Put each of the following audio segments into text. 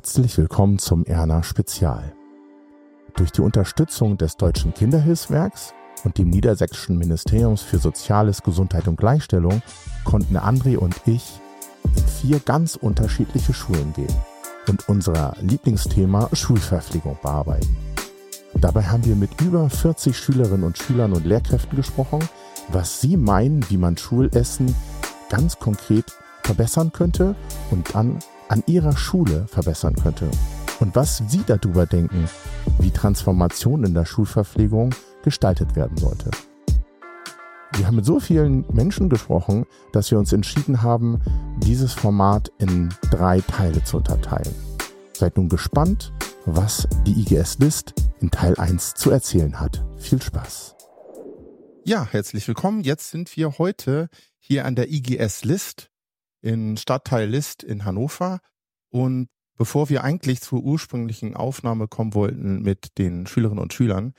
Herzlich willkommen zum Erna Spezial. Durch die Unterstützung des Deutschen Kinderhilfswerks und dem Niedersächsischen Ministeriums für Soziales, Gesundheit und Gleichstellung konnten André und ich in vier ganz unterschiedliche Schulen gehen und unser Lieblingsthema Schulverpflegung bearbeiten. Dabei haben wir mit über 40 Schülerinnen und Schülern und Lehrkräften gesprochen, was sie meinen, wie man Schulessen ganz konkret verbessern könnte und dann an ihrer Schule verbessern könnte. Und was Sie darüber denken, wie Transformation in der Schulverpflegung gestaltet werden sollte. Wir haben mit so vielen Menschen gesprochen, dass wir uns entschieden haben, dieses Format in drei Teile zu unterteilen. Seid nun gespannt, was die IGS List in Teil 1 zu erzählen hat. Viel Spaß. Ja, herzlich willkommen. Jetzt sind wir heute hier an der IGS List in Stadtteil List in Hannover. Und bevor wir eigentlich zur ursprünglichen Aufnahme kommen wollten mit den Schülerinnen und Schülern,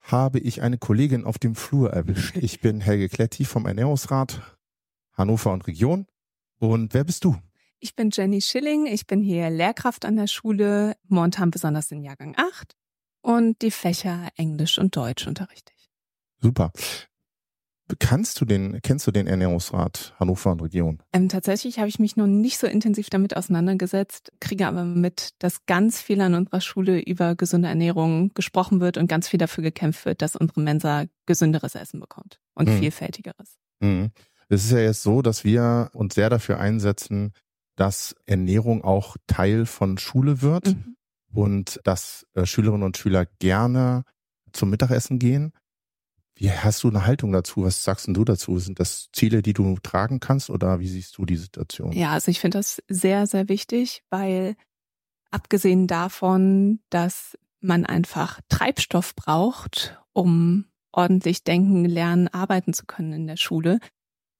habe ich eine Kollegin auf dem Flur erwischt. Ich bin Helge Kletti vom Ernährungsrat Hannover und Region. Und wer bist du? Ich bin Jenny Schilling. Ich bin hier Lehrkraft an der Schule, momentan besonders in Jahrgang 8 und die Fächer Englisch und Deutsch unterrichte ich. Super. Kannst du den, kennst du den Ernährungsrat Hannover und Region? Ähm, tatsächlich habe ich mich noch nicht so intensiv damit auseinandergesetzt, kriege aber mit, dass ganz viel an unserer Schule über gesunde Ernährung gesprochen wird und ganz viel dafür gekämpft wird, dass unsere Mensa gesünderes Essen bekommt und mhm. vielfältigeres. Mhm. Es ist ja jetzt so, dass wir uns sehr dafür einsetzen, dass Ernährung auch Teil von Schule wird mhm. und dass äh, Schülerinnen und Schüler gerne zum Mittagessen gehen wie hast du eine Haltung dazu? Was sagst du dazu? Sind das Ziele, die du tragen kannst oder wie siehst du die Situation? Ja, also ich finde das sehr, sehr wichtig, weil abgesehen davon, dass man einfach Treibstoff braucht, um ordentlich denken, lernen, arbeiten zu können in der Schule,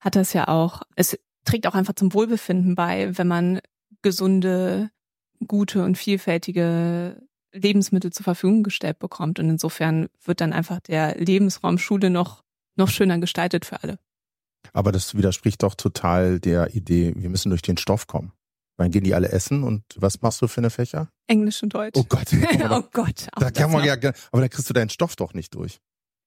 hat das ja auch, es trägt auch einfach zum Wohlbefinden bei, wenn man gesunde, gute und vielfältige Lebensmittel zur Verfügung gestellt bekommt. Und insofern wird dann einfach der Lebensraum Schule noch, noch schöner gestaltet für alle. Aber das widerspricht doch total der Idee, wir müssen durch den Stoff kommen. Dann gehen die alle essen und was machst du für eine Fächer? Englisch und Deutsch. Oh Gott. oh Gott. Da kann man ja, aber da kriegst du deinen Stoff doch nicht durch.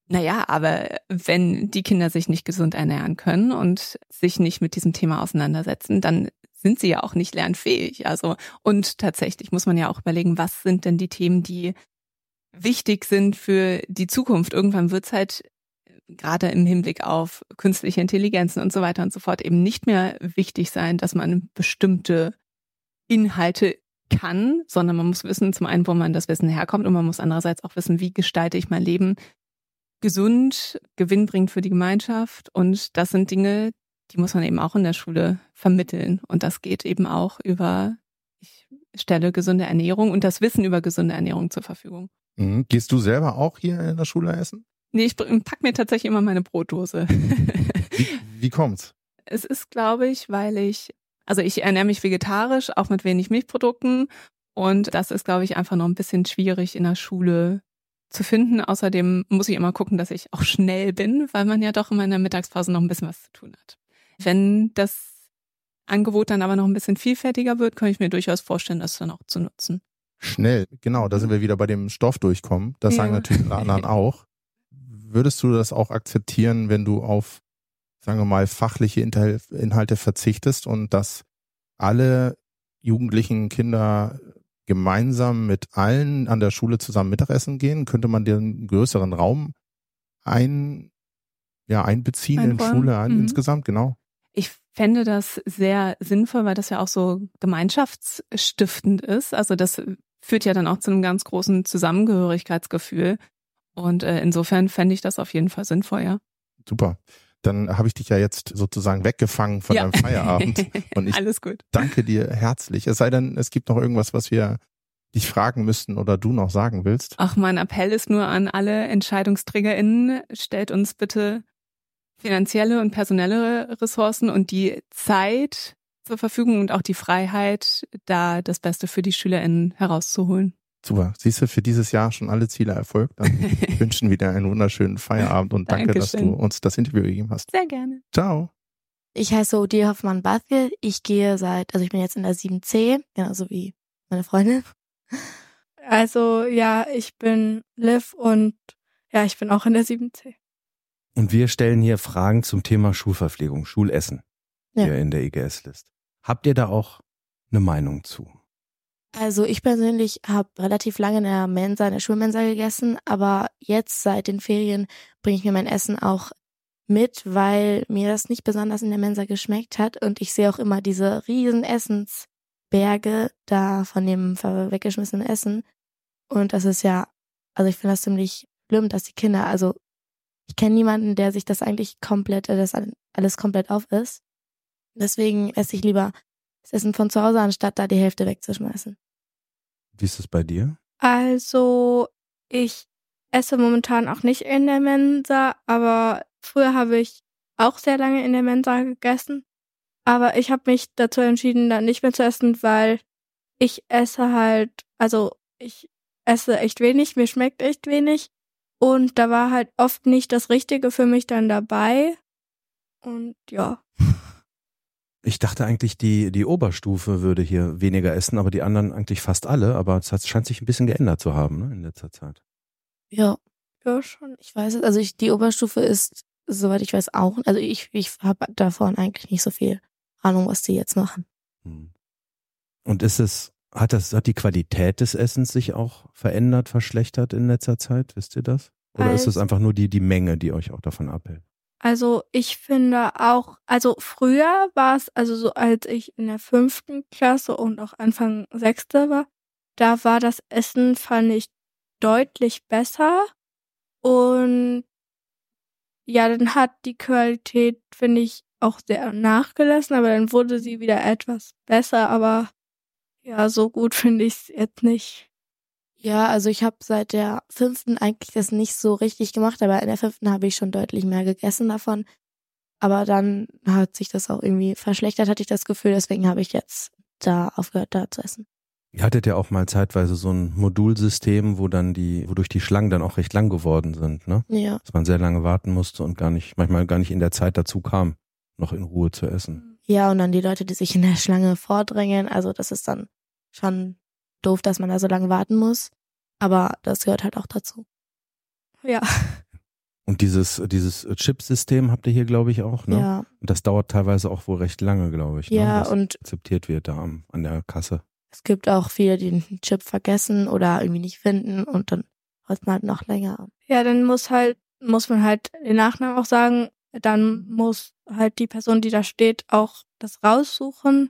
Naja, aber wenn die Kinder sich nicht gesund ernähren können und sich nicht mit diesem Thema auseinandersetzen, dann sind sie ja auch nicht lernfähig. Also, und tatsächlich muss man ja auch überlegen, was sind denn die Themen, die wichtig sind für die Zukunft. Irgendwann wird es halt gerade im Hinblick auf künstliche Intelligenzen und so weiter und so fort eben nicht mehr wichtig sein, dass man bestimmte Inhalte kann, sondern man muss wissen, zum einen, wo man das Wissen herkommt und man muss andererseits auch wissen, wie gestalte ich mein Leben gesund, gewinnbringend für die Gemeinschaft. Und das sind Dinge, die muss man eben auch in der Schule vermitteln. Und das geht eben auch über, ich stelle gesunde Ernährung und das Wissen über gesunde Ernährung zur Verfügung. Mhm. Gehst du selber auch hier in der Schule essen? Nee, ich pack mir tatsächlich immer meine Brotdose. wie, wie kommt's? Es ist, glaube ich, weil ich, also ich ernähre mich vegetarisch, auch mit wenig Milchprodukten. Und das ist, glaube ich, einfach noch ein bisschen schwierig in der Schule zu finden. Außerdem muss ich immer gucken, dass ich auch schnell bin, weil man ja doch in meiner Mittagspause noch ein bisschen was zu tun hat. Wenn das Angebot dann aber noch ein bisschen vielfältiger wird, kann ich mir durchaus vorstellen, das dann auch zu nutzen. Schnell, genau, da sind wir wieder bei dem Stoff durchkommen. Das ja. sagen natürlich alle anderen auch. Würdest du das auch akzeptieren, wenn du auf, sagen wir mal, fachliche Inhalte verzichtest und dass alle jugendlichen Kinder gemeinsam mit allen an der Schule zusammen Mittagessen gehen? Könnte man den größeren Raum ein, ja, einbeziehen Einräumen. in Schule ein, mhm. insgesamt, genau? Ich fände das sehr sinnvoll, weil das ja auch so gemeinschaftsstiftend ist. Also das führt ja dann auch zu einem ganz großen Zusammengehörigkeitsgefühl. Und äh, insofern fände ich das auf jeden Fall sinnvoll, ja. Super. Dann habe ich dich ja jetzt sozusagen weggefangen von ja. deinem Feierabend. Und ich Alles gut. danke dir herzlich. Es sei denn, es gibt noch irgendwas, was wir dich fragen müssten oder du noch sagen willst. Ach, mein Appell ist nur an alle EntscheidungsträgerInnen, stellt uns bitte finanzielle und personelle Ressourcen und die Zeit zur Verfügung und auch die Freiheit, da das Beste für die SchülerInnen herauszuholen. Super. Siehst du für dieses Jahr schon alle Ziele erfolgt? Dann wünschen wir dir einen wunderschönen Feierabend und danke, dass du uns das Interview gegeben hast. Sehr gerne. Ciao. Ich heiße Odie Hoffmann-Bathke. Ich gehe seit, also ich bin jetzt in der 7C, genauso wie meine Freundin. Also ja, ich bin Liv und ja, ich bin auch in der 7C. Und wir stellen hier Fragen zum Thema Schulverpflegung, Schulessen Ja. hier in der IGS-List. Habt ihr da auch eine Meinung zu? Also ich persönlich habe relativ lange in der Mensa, in der Schulmensa gegessen, aber jetzt seit den Ferien bringe ich mir mein Essen auch mit, weil mir das nicht besonders in der Mensa geschmeckt hat und ich sehe auch immer diese riesen Essensberge da von dem weggeschmissenen Essen und das ist ja, also ich finde das ziemlich schlimm, dass die Kinder, also ich kenne niemanden, der sich das eigentlich komplett, äh, das alles komplett auf ist. Deswegen esse ich lieber das Essen von zu Hause, anstatt da die Hälfte wegzuschmeißen. Wie ist es bei dir? Also ich esse momentan auch nicht in der Mensa, aber früher habe ich auch sehr lange in der Mensa gegessen. Aber ich habe mich dazu entschieden, dann nicht mehr zu essen, weil ich esse halt, also ich esse echt wenig, mir schmeckt echt wenig. Und da war halt oft nicht das Richtige für mich dann dabei. Und ja. Ich dachte eigentlich, die, die Oberstufe würde hier weniger essen, aber die anderen eigentlich fast alle. Aber es hat, scheint sich ein bisschen geändert zu haben ne, in letzter Zeit. Ja, Ja, schon. ich weiß es. Also ich, die Oberstufe ist, soweit ich weiß, auch. Also ich, ich habe davon eigentlich nicht so viel Ahnung, was die jetzt machen. Hm. Und ist es, hat das, hat die Qualität des Essens sich auch verändert, verschlechtert in letzter Zeit? Wisst ihr das? Oder ist es Also- einfach nur die, die Menge, die euch auch davon abhält? Also ich finde auch, also früher war es, also so als ich in der fünften Klasse und auch Anfang sechste war, da war das Essen, fand ich, deutlich besser. Und ja, dann hat die Qualität, finde ich, auch sehr nachgelassen, aber dann wurde sie wieder etwas besser, aber ja, so gut finde ich es jetzt nicht. Ja, also ich habe seit der fünften eigentlich das nicht so richtig gemacht, aber in der fünften habe ich schon deutlich mehr gegessen davon. Aber dann hat sich das auch irgendwie verschlechtert, hatte ich das Gefühl. Deswegen habe ich jetzt da aufgehört, da zu essen. Ihr hattet ja auch mal zeitweise so ein Modulsystem, wo dann die, wodurch die Schlangen dann auch recht lang geworden sind, ne? Ja. Dass man sehr lange warten musste und gar nicht, manchmal gar nicht in der Zeit dazu kam, noch in Ruhe zu essen. Ja, und dann die Leute, die sich in der Schlange vordrängeln. Also das ist dann schon doof, dass man da so lange warten muss. Aber das gehört halt auch dazu. Ja. Und dieses, dieses Chip-System habt ihr hier, glaube ich, auch, ne? Ja, Und das dauert teilweise auch wohl recht lange, glaube ich. Ne? ja, Was und akzeptiert wird da am, an der Kasse. es gibt auch viele, die den Chip vergessen oder irgendwie nicht finden und dann hält man halt noch länger. Ja, dann muss halt, muss man halt den Nachnamen auch sagen, dann muss halt die Person, die da steht, auch das raussuchen.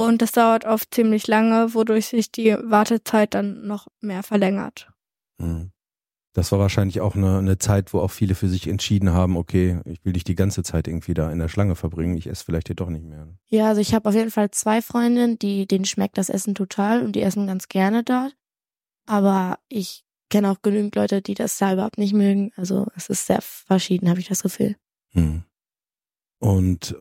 Und das dauert oft ziemlich lange, wodurch sich die Wartezeit dann noch mehr verlängert. Mhm. Das war wahrscheinlich auch eine, eine Zeit, wo auch viele für sich entschieden haben, okay, ich will nicht die ganze Zeit irgendwie da in der Schlange verbringen, ich esse vielleicht hier doch nicht mehr. Ja, also ich habe auf jeden Fall zwei Freundinnen, die denen schmeckt das Essen total und die essen ganz gerne dort. Aber ich kenne auch genügend Leute, die das da überhaupt nicht mögen. Also es ist sehr verschieden, habe ich das Gefühl. Mhm. Und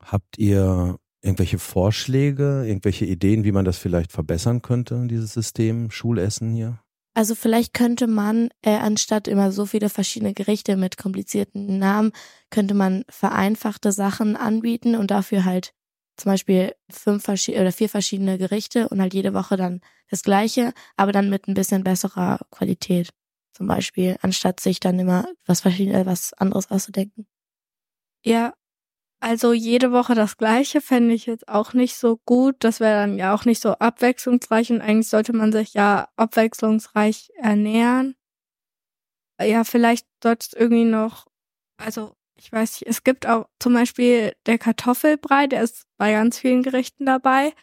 habt ihr irgendwelche Vorschläge, irgendwelche Ideen, wie man das vielleicht verbessern könnte, dieses System Schulessen hier? Also vielleicht könnte man, äh, anstatt immer so viele verschiedene Gerichte mit komplizierten Namen, könnte man vereinfachte Sachen anbieten und dafür halt zum Beispiel fünf verschiedene oder vier verschiedene Gerichte und halt jede Woche dann das gleiche, aber dann mit ein bisschen besserer Qualität. Zum Beispiel, anstatt sich dann immer was verschiedene, was anderes auszudenken. Ja, also jede Woche das gleiche fände ich jetzt auch nicht so gut. Das wäre dann ja auch nicht so abwechslungsreich und eigentlich sollte man sich ja abwechslungsreich ernähren. Ja, vielleicht sollte es irgendwie noch, also ich weiß nicht, es gibt auch zum Beispiel der Kartoffelbrei, der ist bei ganz vielen Gerichten dabei,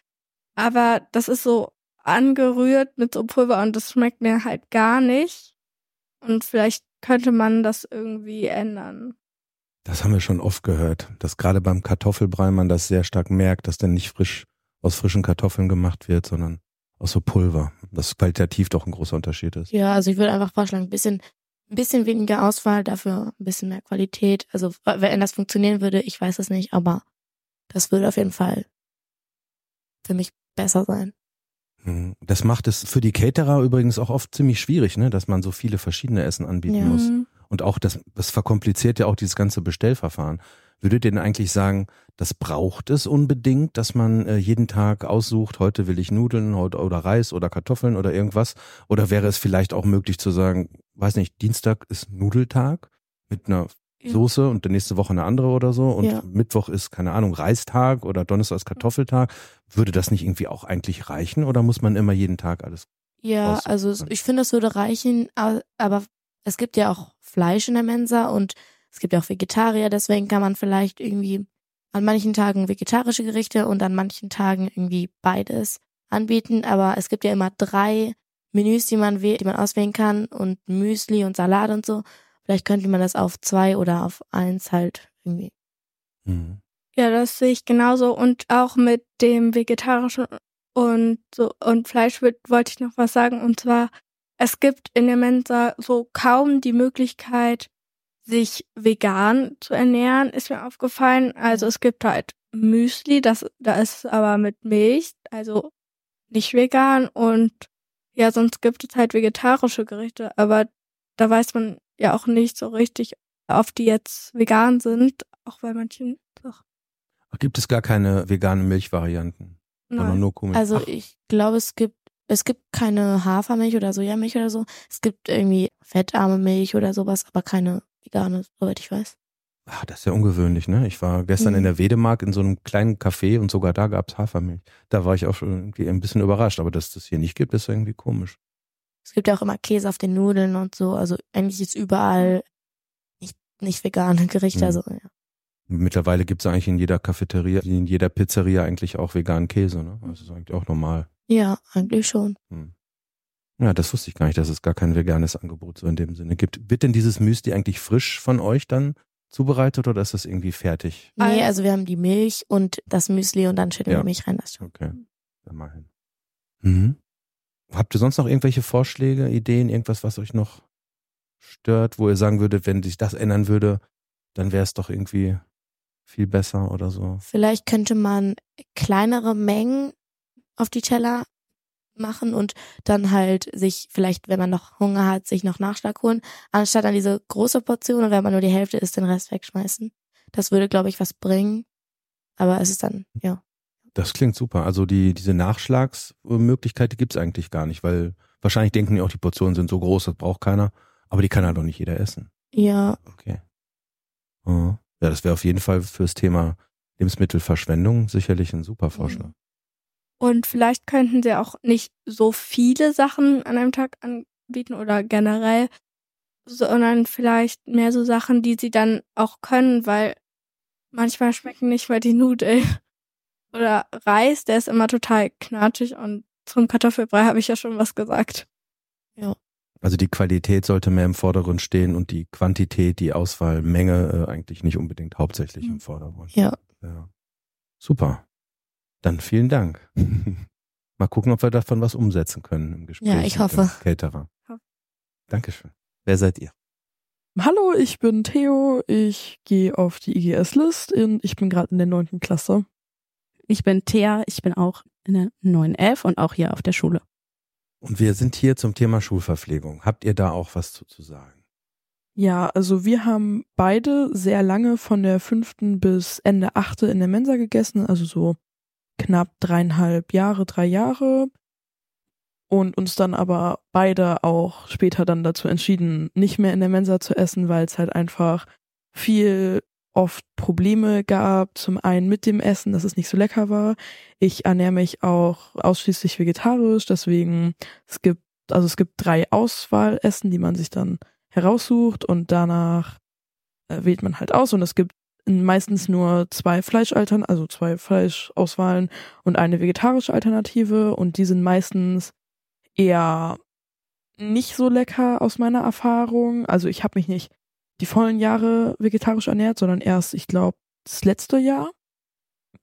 aber das ist so angerührt mit so Pulver und das schmeckt mir halt gar nicht. Und vielleicht könnte man das irgendwie ändern. Das haben wir schon oft gehört, dass gerade beim Kartoffelbrei man das sehr stark merkt, dass dann nicht frisch aus frischen Kartoffeln gemacht wird, sondern aus so Pulver. Das qualitativ doch ein großer Unterschied ist. Ja, also ich würde einfach vorschlagen, ein bisschen, ein bisschen weniger Auswahl, dafür ein bisschen mehr Qualität. Also wenn das funktionieren würde, ich weiß es nicht, aber das würde auf jeden Fall für mich besser sein. Mhm. Das macht es für die Caterer übrigens auch oft ziemlich schwierig, ne, dass man so viele verschiedene Essen anbieten Ja. muss. Und auch das, das verkompliziert ja auch dieses ganze Bestellverfahren. Würdet ihr denn eigentlich sagen, das braucht es unbedingt, dass man äh, jeden Tag aussucht, heute will ich Nudeln oder, oder Reis oder Kartoffeln oder irgendwas? Oder wäre es vielleicht auch möglich zu sagen, weiß nicht, Dienstag ist Nudeltag mit einer Ja. Soße und der nächste Woche eine andere oder so und Ja. Mittwoch ist, keine Ahnung, Reistag oder Donnerstag ist Kartoffeltag. Würde das nicht irgendwie auch eigentlich reichen oder muss man immer jeden Tag alles? Ja, Aus- also ich finde, das würde reichen, aber es gibt ja auch Fleisch in der Mensa und es gibt ja auch Vegetarier, deswegen kann man vielleicht irgendwie an manchen Tagen vegetarische Gerichte und an manchen Tagen irgendwie beides anbieten, aber es gibt ja immer drei Menüs, die man die man auswählen kann und Müsli und Salat und so. Vielleicht könnte man das auf zwei oder auf eins halt irgendwie. Mhm. Ja, das sehe ich genauso. Und auch mit dem vegetarischen und so und Fleisch wollte ich noch was sagen. Und zwar, es gibt in der Mensa so kaum die Möglichkeit, sich vegan zu ernähren, ist mir aufgefallen. Also es gibt halt Müsli, das, da ist aber mit Milch, also nicht vegan. Und ja, sonst gibt es halt vegetarische Gerichte, aber da weiß man ja auch nicht so richtig, ob die jetzt vegan sind, auch bei manchen Sachen. Ach, Gibt es gar keine veganen Milchvarianten, Nein. Also Ach, ich glaube, es gibt es gibt keine Hafermilch oder Sojamilch oder so. Es gibt irgendwie fettarme Milch oder sowas, aber keine vegane, soweit ich weiß. ach, das ist ja ungewöhnlich, ne? Ich war gestern Mhm. in der Wedemark in so einem kleinen Café und sogar da gab's Hafermilch. Da war ich auch schon irgendwie ein bisschen überrascht, aber dass das hier nicht gibt, ist irgendwie komisch. Es gibt ja auch immer Käse auf den Nudeln und so. Also eigentlich ist überall nicht, nicht vegane Gerichte. Mhm. Also ja. Mittlerweile gibt's eigentlich in jeder Cafeteria, in jeder Pizzeria eigentlich auch veganen Käse, ne? Das ist eigentlich auch normal. Ja, eigentlich schon. Hm. Ja, das wusste ich gar nicht, dass es gar kein veganes Angebot so in dem Sinne gibt. Wird denn dieses Müsli eigentlich frisch von euch dann zubereitet oder ist das irgendwie fertig? Nee, Also- wir haben die Milch und das Müsli und dann schütten Ja. wir Milch rein. Das schon. Okay, dann mal hin. Mhm. Habt ihr sonst noch irgendwelche Vorschläge, Ideen, irgendwas, was euch noch stört, wo ihr sagen würdet, wenn sich das ändern würde, dann wäre es doch irgendwie viel besser oder so? Vielleicht könnte man kleinere Mengen auf die Teller machen und dann halt sich vielleicht, wenn man noch Hunger hat, sich noch Nachschlag holen, anstatt an diese große Portion und wenn man nur die Hälfte isst, den Rest wegschmeißen. Das würde, glaube ich, was bringen. Aber es ist dann, ja. Das klingt super. Also die, diese Nachschlagsmöglichkeit, die gibt's eigentlich gar nicht, weil wahrscheinlich denken die auch, die Portionen sind so groß, das braucht keiner. Aber die kann halt auch nicht jeder essen. Ja, Okay. Ja, Ja, das wäre auf jeden Fall fürs Thema Lebensmittelverschwendung sicherlich ein super Vorschlag. Und vielleicht könnten sie auch nicht so viele Sachen an einem Tag anbieten oder generell, sondern vielleicht mehr so Sachen, die sie dann auch können, weil manchmal schmecken nicht mal die Nudeln. Oder Reis, der ist immer total knatschig und zum Kartoffelbrei habe ich ja schon was gesagt. Also die Qualität sollte mehr im Vordergrund stehen und die Quantität, die Auswahlmenge äh, eigentlich nicht unbedingt hauptsächlich im Vordergrund. ja. Ja. Super. Dann vielen Dank. Mal gucken, ob wir davon was umsetzen können im Gespräch. Ja, ich hoffe. Caterer. Ja. Dankeschön. Wer seid ihr? Hallo, ich bin Theo. Ich gehe auf die IGS-List ich bin gerade in der neunten Klasse. Ich bin Thea, ich bin auch in der 911 und auch hier auf der Schule. Und wir sind hier zum Thema Schulverpflegung. Habt ihr da auch was zu, zu sagen? Ja, also wir haben beide sehr lange von der fünften bis Ende achte in der Mensa gegessen, also so knapp dreieinhalb Jahre, drei Jahre. Und uns dann aber beide auch später dann dazu entschieden, nicht mehr in der Mensa zu essen, weil es halt einfach viel oft Probleme gab. Zum einen mit dem Essen, dass es nicht so lecker war. Ich ernähre mich auch ausschließlich vegetarisch, deswegen es gibt, also es gibt drei Auswahlessen, die man sich dann heraussucht und danach äh, wählt man halt aus und es gibt meistens nur zwei Fleischaltern, also zwei Fleischauswahlen und eine vegetarische Alternative und die sind meistens eher nicht so lecker aus meiner Erfahrung. Also ich habe mich nicht die vollen Jahre vegetarisch ernährt, sondern erst, ich glaube, das letzte Jahr.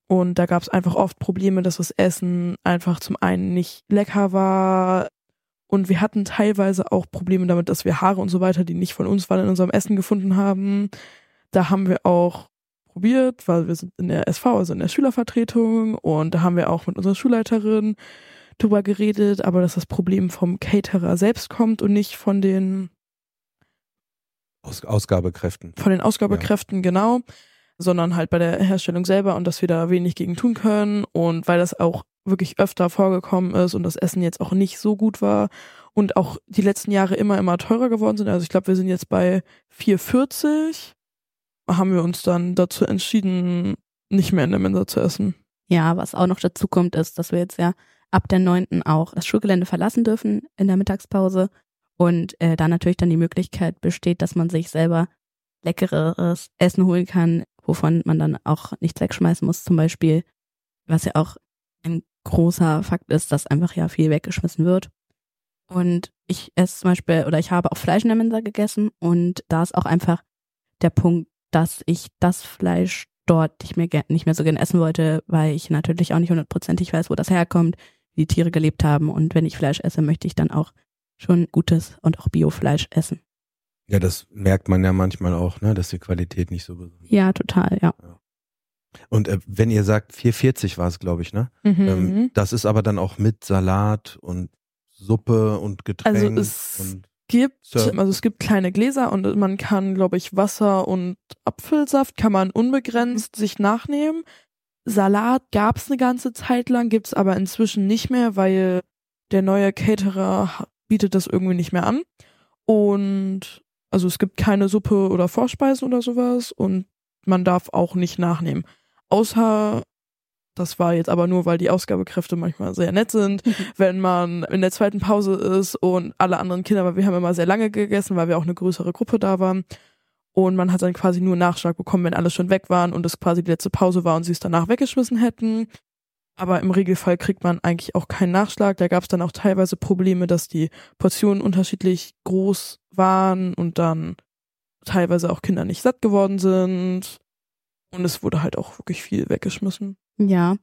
Und da gab es einfach oft Probleme, dass das Essen einfach zum einen nicht lecker war. Und wir hatten teilweise auch Probleme damit, dass wir Haare und so weiter, die nicht von uns waren, in unserem Essen gefunden haben. Da haben wir auch probiert, weil wir sind in der SV, also in der Schülervertretung. Und da haben wir auch mit unserer Schulleiterin drüber geredet, aber dass das Problem vom Caterer selbst kommt und nicht von den Aus Ausgabekräften. von den Ausgabekräften, genau. sondern halt bei der Herstellung selber und dass wir da wenig gegen tun können und weil das auch wirklich öfter vorgekommen ist und das Essen jetzt auch nicht so gut war und auch die letzten Jahre immer, immer teurer geworden sind. Also ich glaube, wir sind jetzt bei 4,40. Haben wir uns dann dazu entschieden, nicht mehr in der Mensa zu essen. Ja, was auch noch dazu kommt, ist, dass wir jetzt ja ab der neunten auch das Schulgelände verlassen dürfen in der Mittagspause und äh, da natürlich dann die Möglichkeit besteht, dass man sich selber leckeres Essen holen kann, wovon man dann auch nichts wegschmeißen muss, zum Beispiel, was ja auch ein großer Fakt ist, dass einfach ja viel weggeschmissen wird. Und ich esse zum Beispiel, oder ich habe auch Fleisch in der Mensa gegessen und da ist auch einfach der Punkt, dass ich das Fleisch dort nicht mehr, nicht mehr so gerne essen wollte, weil ich natürlich auch nicht hundertprozentig weiß, wo das herkommt, wie die Tiere gelebt haben. Und wenn ich Fleisch esse, möchte ich dann auch schon gutes und auch Biofleisch essen. Ja, das merkt man ja manchmal auch, ne, dass die Qualität nicht so besonders ist. Ja, total, ja. ja. Und äh, wenn ihr sagt, 4,40 war es, glaube ich, ne? Mhm. Ähm, das ist aber dann auch mit Salat und Suppe und Getränk. Also es gibt, Surf. also es gibt kleine Gläser und man kann, glaube ich, Wasser und Apfelsaft kann man unbegrenzt sich nachnehmen. Salat gab es eine ganze Zeit lang, gibt's aber inzwischen nicht mehr, weil der neue Caterer bietet das irgendwie nicht mehr an. Und also es gibt keine Suppe oder Vorspeisen oder sowas und man darf auch nicht nachnehmen. Außer, das war jetzt aber nur, weil die Ausgabekräfte manchmal sehr nett sind, wenn man in der zweiten Pause ist und alle anderen Kinder, weil wir haben immer sehr lange gegessen, weil wir auch eine größere Gruppe da waren. Und man hat dann quasi nur Nachschlag bekommen, wenn alle schon weg waren und es quasi die letzte Pause war und sie es danach weggeschmissen hätten. Aber im Regelfall kriegt man eigentlich auch keinen Nachschlag. Da gab es dann auch teilweise Probleme, dass die Portionen unterschiedlich groß waren und dann teilweise auch Kinder nicht satt geworden sind. Und es wurde halt auch wirklich viel weggeschmissen. Ja.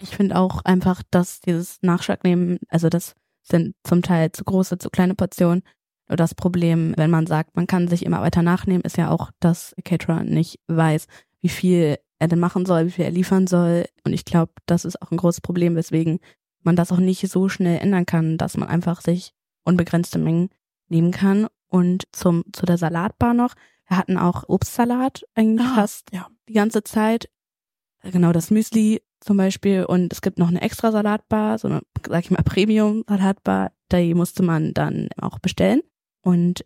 Ich finde auch einfach, dass dieses Nachschlagnehmen, also das sind zum Teil zu große, zu kleine Portionen. Nur das Problem, wenn man sagt, man kann sich immer weiter nachnehmen, ist ja auch, dass Caterer nicht weiß, wie viel er denn machen soll, wie viel er liefern soll. Und ich glaube, das ist auch ein großes Problem, weswegen man das auch nicht so schnell ändern kann, dass man einfach sich unbegrenzte Mengen nehmen kann. Und zum, zu der Salatbar noch. Wir hatten auch Obstsalat eigentlich ah, fast ja. die ganze Zeit. Genau, das Müsli zum Beispiel. Und es gibt noch eine extra Salatbar, so eine, sag ich mal, Premium-Salatbar. Die musste man dann auch bestellen. Und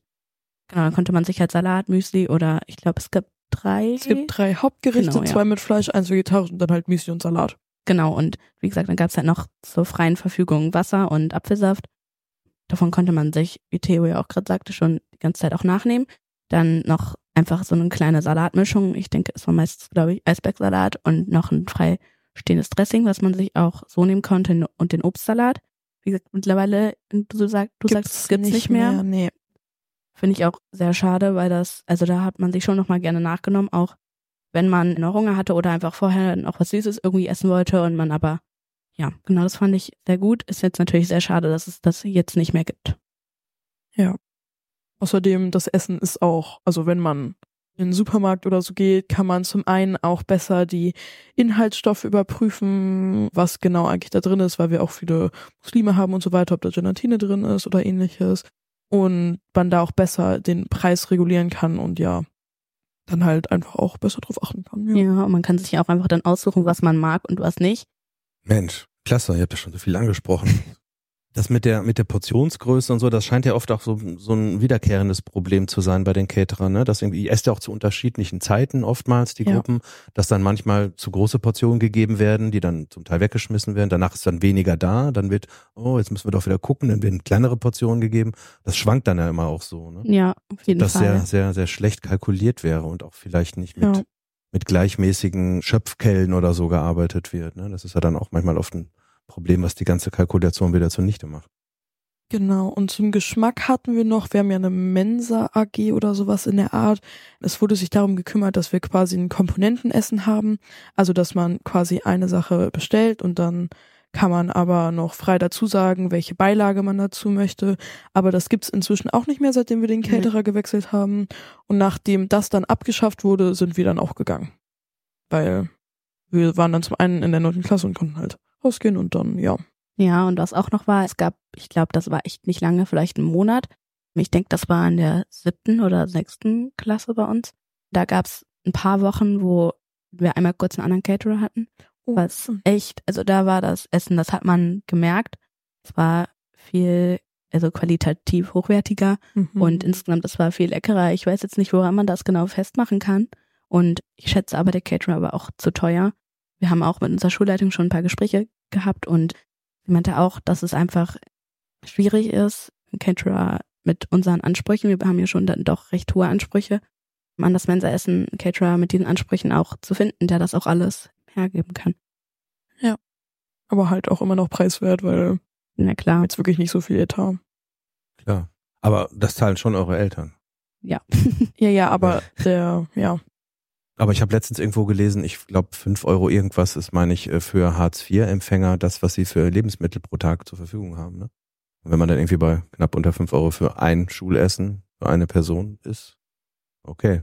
genau, dann konnte man sich halt Salat, Müsli oder ich glaube, es gibt drei. Es gibt drei Hauptgerichte, genau, zwei ja. mit Fleisch, eins vegetarisch und dann halt Müsli und Salat. Genau, und wie gesagt, dann gab es halt noch zur freien Verfügung Wasser und Apfelsaft. Davon konnte man sich, wie Theo ja auch gerade sagte, schon die ganze Zeit auch nachnehmen. Dann noch einfach so eine kleine Salatmischung. Ich denke, es war meistens, glaube ich, Eisbergsalat und noch ein frei stehendes Dressing, was man sich auch so nehmen konnte und den Obstsalat. Wie gesagt, mittlerweile, du, sag, du gibt's sagst, es gibt nicht, nicht mehr. mehr. Nee. Finde ich auch sehr schade, weil das, also da hat man sich schon nochmal gerne nachgenommen, auch wenn man noch Hunger hatte oder einfach vorher noch was Süßes irgendwie essen wollte und man aber, ja, genau das fand ich sehr gut. Ist jetzt natürlich sehr schade, dass es das jetzt nicht mehr gibt. Ja. Außerdem, das Essen ist auch, also wenn man in den Supermarkt oder so geht, kann man zum einen auch besser die Inhaltsstoffe überprüfen, was genau eigentlich da drin ist, weil wir auch viele Muslime haben und so weiter, ob da Gelatine drin ist oder ähnliches und man da auch besser den Preis regulieren kann und ja, dann halt einfach auch besser drauf achten kann. Ja, ja man kann sich auch einfach dann aussuchen, was man mag und was nicht. Mensch, klasse, ihr habt ja schon so viel angesprochen. Das mit der, mit der Portionsgröße und so, das scheint ja oft auch so, so ein wiederkehrendes Problem zu sein bei den Caterern, ne? Das irgendwie, ihr esst ja auch zu unterschiedlichen Zeiten oftmals, die ja. Gruppen, dass dann manchmal zu große Portionen gegeben werden, die dann zum Teil weggeschmissen werden, danach ist dann weniger da, dann wird, oh, jetzt müssen wir doch wieder gucken, dann werden kleinere Portionen gegeben. Das schwankt dann ja immer auch so, ne? Ja, auf jeden das Fall. Das sehr, sehr, sehr schlecht kalkuliert wäre und auch vielleicht nicht mit, ja. mit gleichmäßigen Schöpfkellen oder so gearbeitet wird, ne? Das ist ja dann auch manchmal oft ein Problem, was die ganze Kalkulation wieder zunichte macht. Genau, und zum Geschmack hatten wir noch, wir haben ja eine Mensa AG oder sowas in der Art. Es wurde sich darum gekümmert, dass wir quasi ein Komponentenessen haben, also dass man quasi eine Sache bestellt und dann kann man aber noch frei dazu sagen, welche Beilage man dazu möchte. Aber das gibt's inzwischen auch nicht mehr, seitdem wir den Caterer mhm. gewechselt haben. Und nachdem das dann abgeschafft wurde, sind wir dann auch gegangen. Weil wir waren dann zum einen in der neunten Klasse und konnten halt rausgehen und dann, ja. Ja, und was auch noch war, es gab, ich glaube, das war echt nicht lange, vielleicht einen Monat. Ich denke, das war in der siebten oder sechsten Klasse bei uns. Da gab's ein paar Wochen, wo wir einmal kurz einen anderen Caterer hatten, Oh, was echt, also da war das Essen, das hat man gemerkt. Es war viel, also qualitativ hochwertiger mhm. und insgesamt, es war viel leckerer. Ich weiß jetzt nicht, woran man das genau festmachen kann. Und ich schätze aber, der Caterer war auch zu teuer. Wir haben auch mit unserer Schulleitung schon ein paar Gespräche gehabt und sie meinte auch, dass es einfach schwierig ist, Caterer mit unseren Ansprüchen, wir haben ja schon dann doch recht hohe Ansprüche, an das Mensa-Essen, Caterer mit diesen Ansprüchen auch zu finden, der das auch alles hergeben kann. aber halt auch immer noch preiswert, weil Na klar. jetzt wirklich nicht so viel Etat. Klar. Aber das zahlen schon eure Eltern. Ja. Ja, ja, aber der, ja, Aber ich habe letztens irgendwo gelesen, ich glaube fünf Euro irgendwas ist, meine ich, äh, für Hartz-IV-Empfänger das, was sie für Lebensmittel pro Tag zur Verfügung haben. Ne? Und wenn man dann irgendwie bei knapp unter fünf Euro für ein Schulessen für eine Person ist, okay.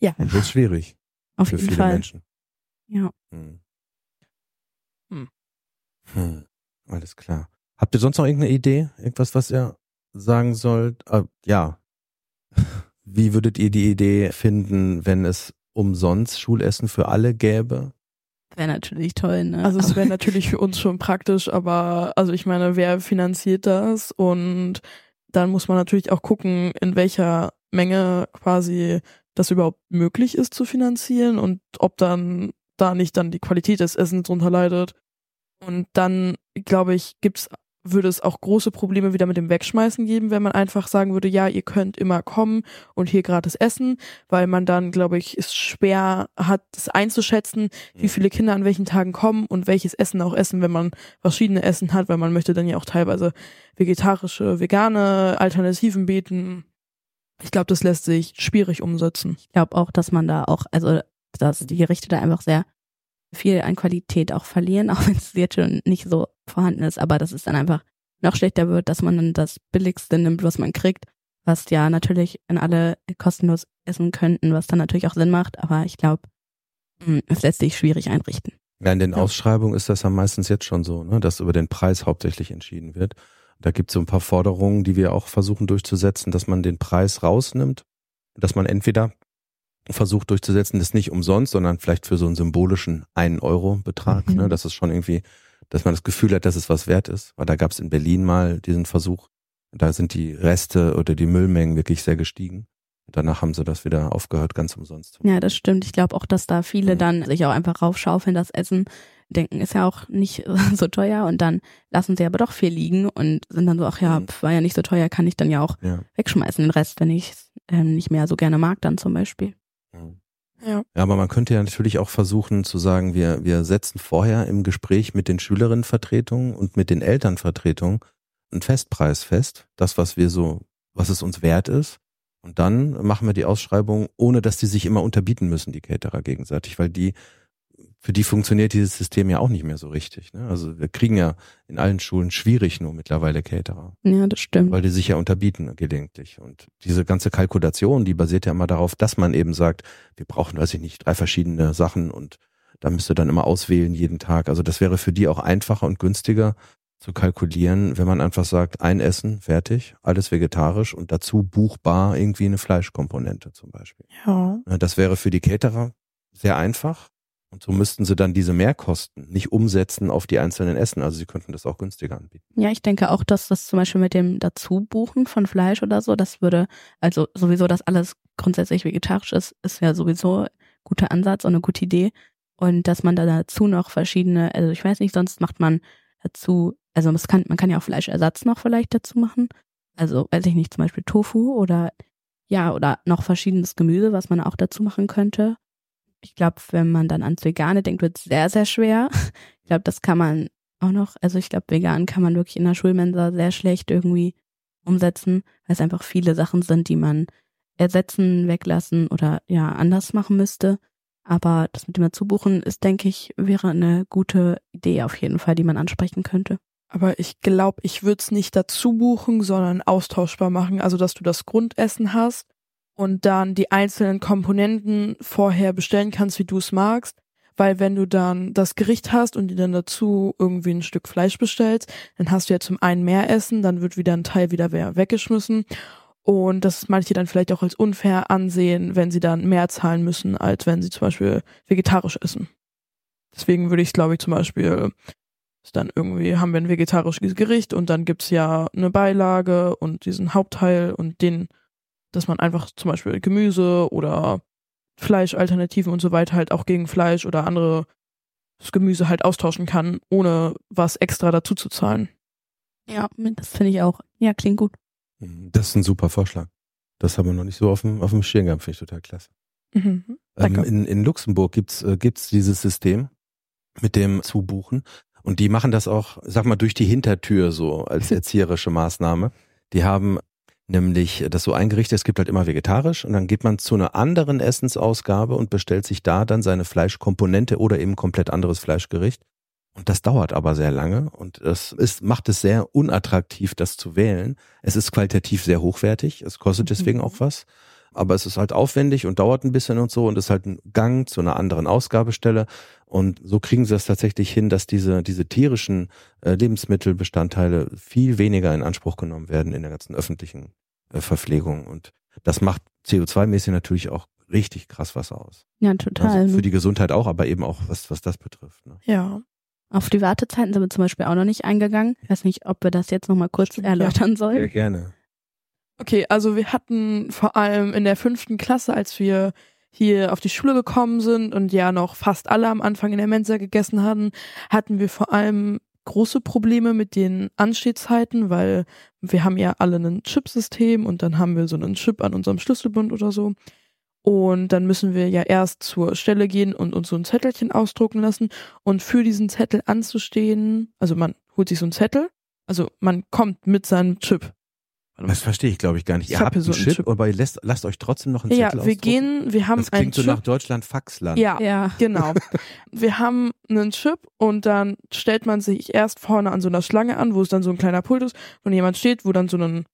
Ja. Dann wird schwierig Auf für jeden viele Fall. Menschen. Ja. Hm. Hm. Hm. Alles klar. Habt ihr sonst noch irgendeine Idee? Irgendwas, was ihr sagen sollt? Äh, ja. Wie würdet ihr die Idee finden, wenn es umsonst Schulessen für alle gäbe? Wäre natürlich toll, ne? also es wäre natürlich für uns schon praktisch, aber also ich meine, wer finanziert das? Und dann muss man natürlich auch gucken, in welcher Menge quasi das überhaupt möglich ist zu finanzieren und ob dann da nicht dann die Qualität des Essens drunter leidet. Und dann, glaube ich, gibt's, würde es auch große Probleme wieder mit dem Wegschmeißen geben, wenn man einfach sagen würde, ja, ihr könnt immer kommen und hier gratis essen, weil man dann, glaube ich, es schwer hat, es einzuschätzen, wie viele Kinder an welchen Tagen kommen und welches Essen auch essen, wenn man verschiedene Essen hat, weil man möchte dann ja auch teilweise vegetarische, vegane Alternativen bieten. Ich glaube, das lässt sich schwierig umsetzen. ich glaube auch, dass man da auch, also dass die Gerichte da einfach sehr viel an Qualität auch verlieren, auch wenn es jetzt schon nicht so vorhanden ist, aber dass es dann einfach noch schlechter wird, dass man dann das Billigste nimmt, was man kriegt, was ja natürlich in alle kostenlos essen könnten, was dann natürlich auch Sinn macht, aber ich glaube, es lässt sich schwierig einrichten. Ja, in den Ja. Ausschreibungen ist das ja meistens jetzt schon so, ne, dass über den Preis hauptsächlich entschieden wird. Da gibt es so ein paar Forderungen, die wir auch versuchen durchzusetzen, dass man den Preis rausnimmt, dass man entweder versucht durchzusetzen, das nicht umsonst, sondern vielleicht für so einen symbolischen 1-Euro-Betrag, Mhm. ne, dass es schon irgendwie, dass man das Gefühl hat, dass es was wert ist. Weil da gab es in Berlin mal diesen Versuch, da sind die Reste oder die Müllmengen wirklich sehr gestiegen. Danach haben sie das wieder aufgehört, ganz umsonst. Ja, das stimmt. Ich glaube auch, dass da viele Mhm. dann sich auch einfach raufschaufeln, das Essen, denken, ist ja auch nicht so teuer und dann lassen sie aber doch viel liegen und sind dann so, ach ja, Mhm. pf, war ja nicht so teuer, kann ich dann ja auch Ja. wegschmeißen, den Rest, wenn ich es ähm, nicht mehr so gerne mag, dann zum Beispiel. Ja. Ja, aber man könnte ja natürlich auch versuchen zu sagen, wir, wir setzen vorher im Gespräch mit den Schülerinnenvertretungen und mit den Elternvertretungen einen Festpreis fest, das, was wir so, was es uns wert ist. Und dann machen wir die Ausschreibung, ohne dass die sich immer unterbieten müssen, die Caterer gegenseitig, weil die, für die funktioniert dieses System ja auch nicht mehr so richtig. Ne? Also wir kriegen ja in allen Schulen schwierig nur mittlerweile Caterer Ja, das stimmt. weil die sich ja unterbieten gelegentlich. Und diese ganze Kalkulation, die basiert ja immer darauf, dass man eben sagt, wir brauchen, weiß ich nicht, drei verschiedene Sachen und da müsst ihr dann immer auswählen jeden Tag. Also das wäre für die auch einfacher und günstiger zu kalkulieren, wenn man einfach sagt, ein Essen, fertig, alles vegetarisch und dazu buchbar irgendwie eine Fleischkomponente zum Beispiel. Ja. Ja, Das wäre für die Caterer sehr einfach. Und so müssten sie dann diese Mehrkosten nicht umsetzen auf die einzelnen Essen. Also sie könnten das auch günstiger anbieten. Ja, ich denke auch, dass das zum Beispiel mit dem Dazubuchen von Fleisch oder so, das würde, also sowieso, dass alles grundsätzlich vegetarisch ist, ist ja sowieso ein guter Ansatz und eine gute Idee. Und dass man da dazu noch verschiedene, also ich weiß nicht, sonst macht man dazu, also es kann, man kann ja auch Fleischersatz noch vielleicht dazu machen. Also, weiß ich nicht, zum Beispiel Tofu oder ja, oder noch verschiedenes Gemüse, was man auch dazu machen könnte. Ich glaube, wenn man dann ans Vegane denkt, wird es sehr, sehr schwer. Ich glaube, das kann man auch noch, also ich glaube, vegan kann man wirklich in der Schulmensa sehr schlecht irgendwie umsetzen, weil es einfach viele Sachen sind, die man ersetzen, weglassen oder ja anders machen müsste. Aber das mit dem Dazubuchen ist, denke ich, wäre eine gute Idee auf jeden Fall, die man ansprechen könnte. Aber ich glaube, ich würde es nicht dazu buchen, sondern austauschbar machen. Also, dass du das Grundessen hast und dann die einzelnen Komponenten vorher bestellen kannst, wie du es magst. Weil wenn du dann das Gericht hast und dir dann dazu irgendwie ein Stück Fleisch bestellst, dann hast du ja zum einen mehr Essen, dann wird wieder ein Teil wieder weggeschmissen. Und dass manche dann vielleicht auch als unfair ansehen, wenn sie dann mehr zahlen müssen, als wenn sie zum Beispiel vegetarisch essen. Deswegen würde ich, glaube ich, zum Beispiel dann irgendwie haben wir ein vegetarisches Gericht und dann gibt's ja eine Beilage und diesen Hauptteil und den, dass man einfach zum Beispiel Gemüse oder Fleischalternativen und so weiter halt auch gegen Fleisch oder andere das Gemüse halt austauschen kann, ohne was extra dazu zu zahlen. Ja, das finde ich auch. Ja, klingt gut. Mhm, Das ist ein super Vorschlag. Das haben wir noch nicht so auf dem, auf dem Schirm gehabt, finde ich total klasse. Mhm. Ähm, in, in Luxemburg gibt's äh, gibt's dieses System mit dem Zubuchen. Und die machen das auch, sag mal, durch die Hintertür so als erzieherische Maßnahme. Die haben nämlich das so eingerichtet, es gibt halt immer vegetarisch und dann geht man zu einer anderen Essensausgabe und bestellt sich da dann seine Fleischkomponente oder eben komplett anderes Fleischgericht. Und das dauert aber sehr lange und das ist, macht es sehr unattraktiv, das zu wählen. Es ist qualitativ sehr hochwertig, es kostet deswegen auch was, aber es ist halt aufwendig und dauert ein bisschen und so und ist halt ein Gang zu einer anderen Ausgabestelle. Und so kriegen sie das tatsächlich hin, dass diese, diese tierischen äh, Lebensmittelbestandteile viel weniger in Anspruch genommen werden in der ganzen öffentlichen äh, Verpflegung. Und das macht CO2-mäßig natürlich auch richtig krass was aus. Ja, total. Also für die Gesundheit auch, aber eben auch was, was das betrifft. Ne? Ja. Auf die Wartezeiten sind wir zum Beispiel auch noch nicht eingegangen. Ich weiß nicht, ob wir das jetzt nochmal kurz Stimmt, erläutern sollen. Sehr gerne. Okay, also wir hatten vor allem in der fünften Klasse, als wir hier auf die Schule gekommen sind und ja noch fast alle am Anfang in der Mensa gegessen hatten, hatten wir vor allem große Probleme mit den Anstehzeiten, weil wir haben ja alle ein Chipsystem und dann haben wir so einen Chip an unserem Schlüsselbund oder so. Und dann müssen wir ja erst zur Stelle gehen und uns so ein Zettelchen ausdrucken lassen. Und für diesen Zettel anzustehen, also man holt sich so einen Zettel, also man kommt mit seinem Chip. Das verstehe ich, glaube ich, gar nicht. Ich Ihr hab habt so einen Chip, Chip. aber ihr lasst, lasst euch trotzdem noch einen Ja, Zettel wir ausdrucken? gehen, wir haben Das einen klingt so Chip. nach Deutschland Faxland. ja, Ja. genau. Wir haben einen Chip und dann stellt man sich erst vorne an so einer Schlange an, wo es dann so ein kleiner Pult ist und jemand steht, wo dann so ein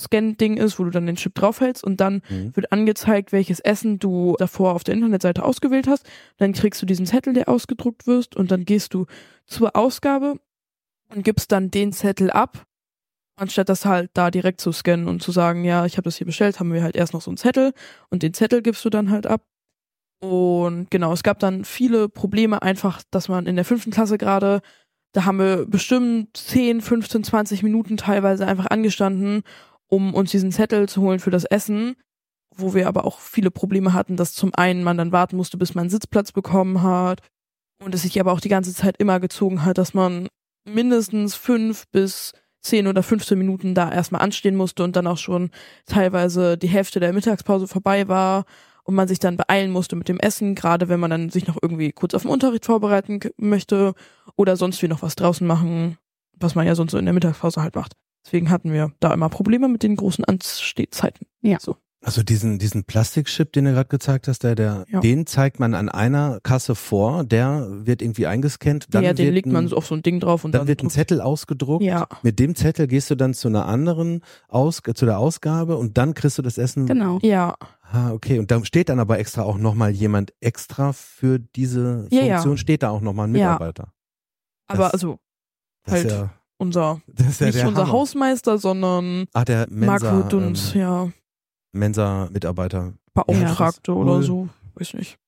Scan-Ding ist, wo du dann den Chip draufhältst und dann Mhm. wird angezeigt, welches Essen du davor auf der Internetseite ausgewählt hast. Dann kriegst du diesen Zettel, der ausgedruckt wirst und dann gehst du zur Ausgabe und gibst dann den Zettel ab. Anstatt das halt da direkt zu scannen und zu sagen, ja, ich habe das hier bestellt, haben wir halt erst noch so einen Zettel und den Zettel gibst du dann halt ab. Und genau, es gab dann viele Probleme einfach, dass man in der fünften Klasse gerade, da haben wir bestimmt 10, 15, 20 Minuten teilweise einfach angestanden, um uns diesen Zettel zu holen für das Essen, wo wir aber auch viele Probleme hatten, dass zum einen man dann warten musste, bis man einen Sitzplatz bekommen hat und es sich aber auch die ganze Zeit immer gezogen hat, dass man mindestens fünf bis zehn oder 15 Minuten da erstmal anstehen musste und dann auch schon teilweise die Hälfte der Mittagspause vorbei war und man sich dann beeilen musste mit dem Essen, gerade wenn man dann sich noch irgendwie kurz auf den Unterricht vorbereiten möchte oder sonst wie noch was draußen machen, was man ja sonst so in der Mittagspause halt macht. Deswegen hatten wir da immer Probleme mit den großen Anstehzeiten. Ja. So. Also diesen, diesen Plastikchip, den du gerade gezeigt hast, der, der, Ja. den zeigt man an einer Kasse vor, der wird irgendwie eingescannt, dann ja, den legt man ein, so auf so ein Ding drauf und dann, dann, wird ein Zettel ausgedruckt. Ja, Mit dem Zettel gehst du dann zu einer anderen Aus, zu der Ausgabe und dann kriegst du das Essen. Genau. ja, Ah, okay. Und da steht dann aber extra auch nochmal jemand extra für diese Ja, ja. Funktion, steht da auch nochmal ein Ja. Mitarbeiter. aber Das- also Das halt ist ja, unser, ja nicht unser Hammer. Hausmeister, sondern Ah, der Mensa, Marco und ähm, ja, Mensa-Mitarbeiter. Beauftragte Ja, oder so, weiß nicht.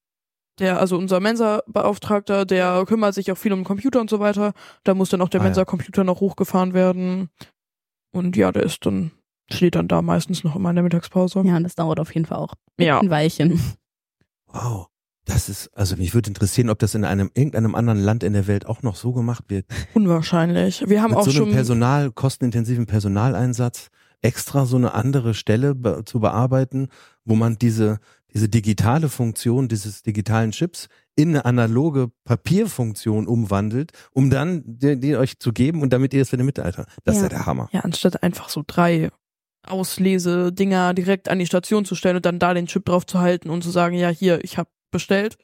Der, also unser Mensa-Beauftragter, der kümmert sich auch viel um Computer und so weiter. Da muss dann auch der Ah, ja. Mensa-Computer noch hochgefahren werden. Und ja, der ist dann, steht dann da meistens noch immer in der Mittagspause. Ja, und das dauert auf jeden Fall auch Ja. ein Weilchen. Wow. Das ist, also mich würde interessieren, ob das in einem, irgendeinem anderen Land in der Welt auch noch so gemacht wird. Unwahrscheinlich. Wir haben Mit auch so einem schon. Personal, kostenintensiven Personaleinsatz extra so eine andere Stelle be zu bearbeiten, wo man diese, diese digitale Funktion dieses digitalen Chips in eine analoge Papierfunktion umwandelt, um dann die, die euch zu geben und damit ihr es für den Mitarbeiter. Das ist Ja. ja der Hammer. Ja, anstatt einfach so drei Auslesedinger direkt an die Station zu stellen und dann da den Chip drauf zu halten und zu sagen, ja, hier, ich habe bestellt.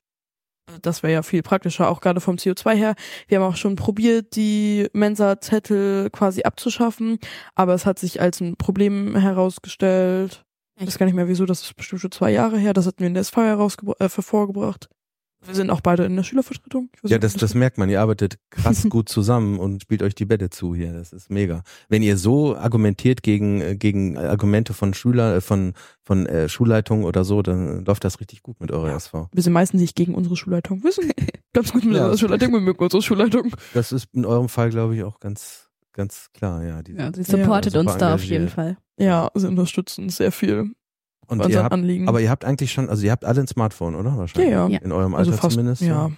Das wäre ja viel praktischer, auch gerade vom CO2 her. Wir haben auch schon probiert, die Mensa-Zettel quasi abzuschaffen, aber es hat sich als ein Problem herausgestellt. Ich weiß gar nicht mehr wieso, das ist bestimmt schon zwei Jahre her, das hatten wir in der SV äh, hervorgebracht. Wir sind auch beide in der Schülervertretung. Ich weiß Ja, das, das merkt man. Ihr arbeitet krass gut zusammen und spielt euch die Bälle zu hier. Das ist mega. Wenn ihr so argumentiert gegen, äh, gegen Argumente von Schüler, äh, von, von äh, Schulleitungen oder so, dann läuft das richtig gut mit eurer SV. wir sind meistens nicht gegen unsere Schulleitung. Wir sind ganz gut mit Ja, unserer das- Schulleitung, wir mögen unsere Schulleitung. Das ist in eurem Fall, glaube ich, auch ganz, ganz klar, ja. Die Ja, sie supportet super uns da auf jeden. Fall. Ja, sie unterstützen sehr viel Und unseren habt, Anliegen. aber ihr habt eigentlich schon, also ihr habt alle ein Smartphone, oder? Wahrscheinlich. Ja, ja. In eurem also Alter fast, zumindest. ja.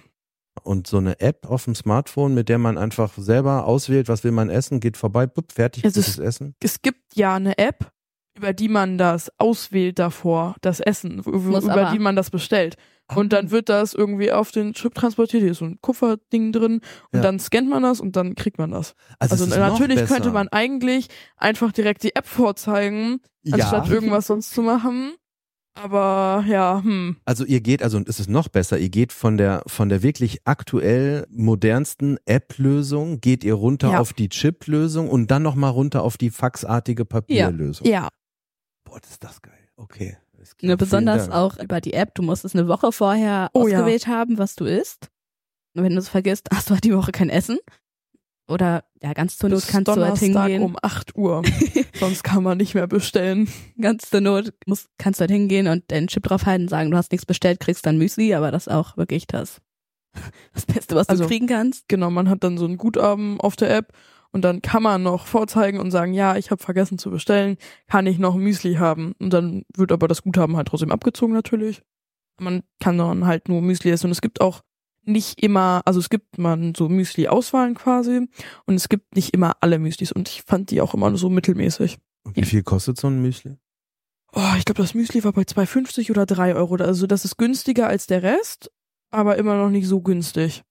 Und so eine App auf dem Smartphone, mit der man einfach selber auswählt, was will man essen, geht vorbei, bupp, fertig, Es ist ist- das Essen. Es gibt ja eine App, über die man das auswählt davor, das Essen, über aber- die man das bestellt. Und dann wird das irgendwie auf den Chip transportiert. Hier ist so ein Kufferding drin. Und Ja. dann scannt man das und dann kriegt man das. Also, Also natürlich könnte man eigentlich einfach direkt die App vorzeigen, anstatt ja. irgendwas sonst zu machen. Aber ja, hm. Also ihr geht, also und es ist noch besser, ihr geht von der von der wirklich aktuell modernsten App-Lösung, geht ihr runter Ja. auf die Chip-Lösung und dann nochmal runter auf die faxartige Papierlösung. Ja. Boah, das ist das geil. Okay. Ne, besonders auch über die App. Du musst es eine Woche vorher Oh ja. ausgewählt haben, was du isst. Und wenn du es vergisst, hast du halt die Woche kein Essen. Oder ja, ganz zur Not Bis kannst du halt Donnerstag hingehen. um 8 Uhr. Sonst kann man nicht mehr bestellen. ganz zur Not musst, kannst du halt hingehen und den Chip draufhalten und sagen, du hast nichts bestellt, kriegst dann Müsli, aber das ist auch wirklich das, das Beste, was Also- du kriegen kannst. Genau, man hat dann so ein Guthaben auf der App und dann kann man noch vorzeigen und sagen, ja, ich habe vergessen zu bestellen, kann ich noch Müsli haben? Und dann wird aber das Guthaben halt trotzdem abgezogen natürlich. Man kann dann halt nur Müsli essen und es gibt auch nicht immer, also es gibt man so Müsli-Auswahlen quasi und es gibt nicht immer alle Müslis und ich fand die auch immer so mittelmäßig. Und wie viel kostet so ein Müsli? Oh, ich glaube, das Müsli war bei 2,50 oder 3 Euro. Also das ist günstiger als der Rest, aber immer noch nicht so günstig.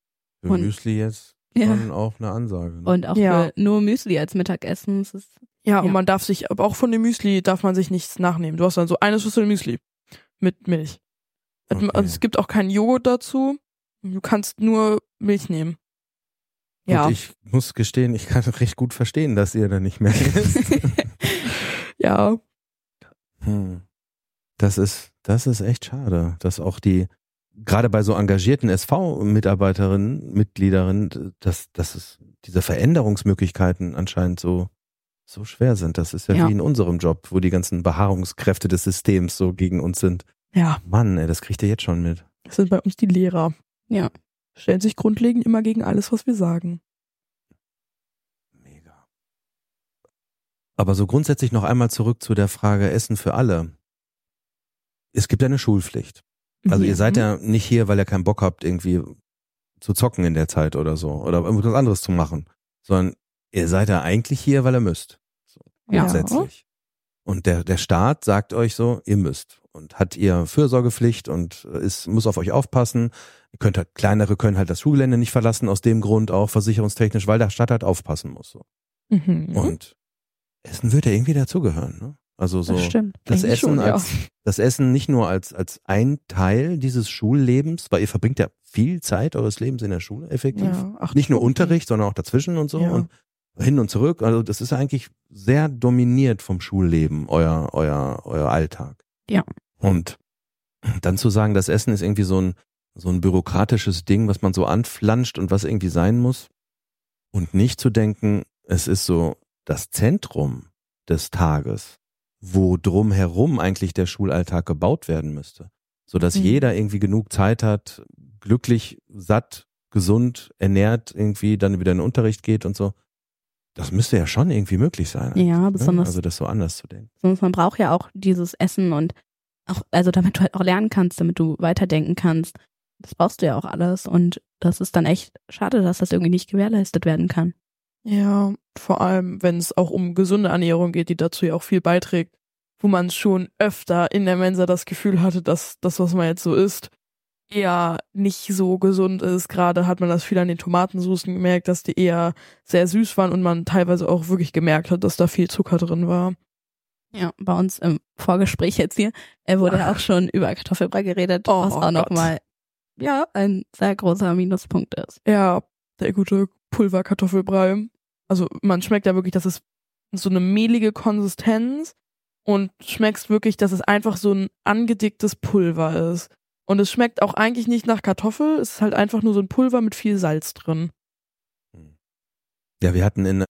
Für Und- Müsli jetzt Ja. schon auch eine Ansage. Ne? Und auch Ja. für nur Müsli als Mittagessen. Das ist, Ja, und Ja. man darf sich, aber auch von dem Müsli darf man sich nichts nachnehmen. Du hast dann so eine Schüssel Müsli mit Milch. Okay. Also es gibt auch keinen Joghurt dazu. Du kannst nur Milch nehmen. Ja, Und ich muss gestehen, ich kann recht gut verstehen, dass ihr da nicht mehr isst. ja, Hm. Das ist, das ist echt schade, dass auch die, gerade bei so engagierten SV-Mitarbeiterinnen, Mitgliederinnen, dass, dass es diese Veränderungsmöglichkeiten anscheinend so, so schwer sind. Das ist ja, Ja. wie in unserem Job, wo die ganzen Beharrungskräfte des Systems so gegen uns sind. ja, Mann, ey, das kriegt ihr jetzt schon mit. das sind bei uns die Lehrer. Ja. Stellen sich grundlegend immer gegen alles, was wir sagen. Mega. Aber so grundsätzlich noch einmal zurück zu der Frage Essen für alle. Es gibt eine Schulpflicht. Also ihr seid ja nicht hier, weil ihr keinen Bock habt, irgendwie zu zocken in der Zeit oder so oder irgendwas anderes zu machen, sondern ihr seid ja eigentlich hier, weil ihr müsst. So, Ja. grundsätzlich. Und der, der Staat sagt euch so, ihr müsst. Und hat ihr Fürsorgepflicht und ist, muss auf euch aufpassen. Ihr könnt halt, kleinere können halt das Schulgelände nicht verlassen, aus dem Grund auch versicherungstechnisch, weil der Staat halt aufpassen muss. So. Mhm. Und Essen wird ja irgendwie dazugehören, ne? Also so das stimmt. das Eigentlich Essen schon, ja. als das Essen nicht nur als als ein Teil dieses Schullebens, weil ihr verbringt ja viel Zeit eures Lebens in der Schule effektiv. ja, acht Nicht nur. Unterricht, sondern auch dazwischen und so Ja. und hin und zurück. Also das ist eigentlich sehr dominiert vom Schulleben euer euer euer Alltag. Ja. Und dann zu sagen, das Essen ist irgendwie so ein so ein bürokratisches Ding, was man so anflanscht und was irgendwie sein muss und nicht zu denken, es ist so das Zentrum des Tages, wo drumherum eigentlich der Schulalltag gebaut werden müsste, so dass Mhm. jeder irgendwie genug Zeit hat, glücklich, satt, gesund, ernährt irgendwie dann wieder in den Unterricht geht und so. Das müsste ja schon irgendwie möglich sein. Ja, ne? besonders Also das so anders zu denken. Sonst man braucht ja auch dieses Essen und auch, also damit du halt auch lernen kannst, damit du weiterdenken kannst. Das brauchst du ja auch alles und das ist dann echt schade, dass das irgendwie nicht gewährleistet werden kann. Ja, vor allem, wenn es auch um gesunde Ernährung geht, die dazu ja auch viel beiträgt, wo man schon öfter in der Mensa das Gefühl hatte, dass das, was man jetzt so isst, eher nicht so gesund ist. Gerade hat man das viel an den Tomatensoßen gemerkt, dass die eher sehr süß waren und man teilweise auch wirklich gemerkt hat, dass da viel Zucker drin war. Ja, bei uns im Vorgespräch jetzt hier äh, wurde ja auch schon über Kartoffelbrei geredet, Oh was auch nochmal, ja, ein sehr großer Minuspunkt ist. Ja, der gute Pulverkartoffelbrei. Also man schmeckt ja wirklich, dass es so eine mehlige Konsistenz und schmeckst wirklich, dass es einfach so ein angedicktes Pulver ist. Und es schmeckt auch eigentlich nicht nach Kartoffel, es ist halt einfach nur so ein Pulver mit viel Salz drin. Ja, wir hatten in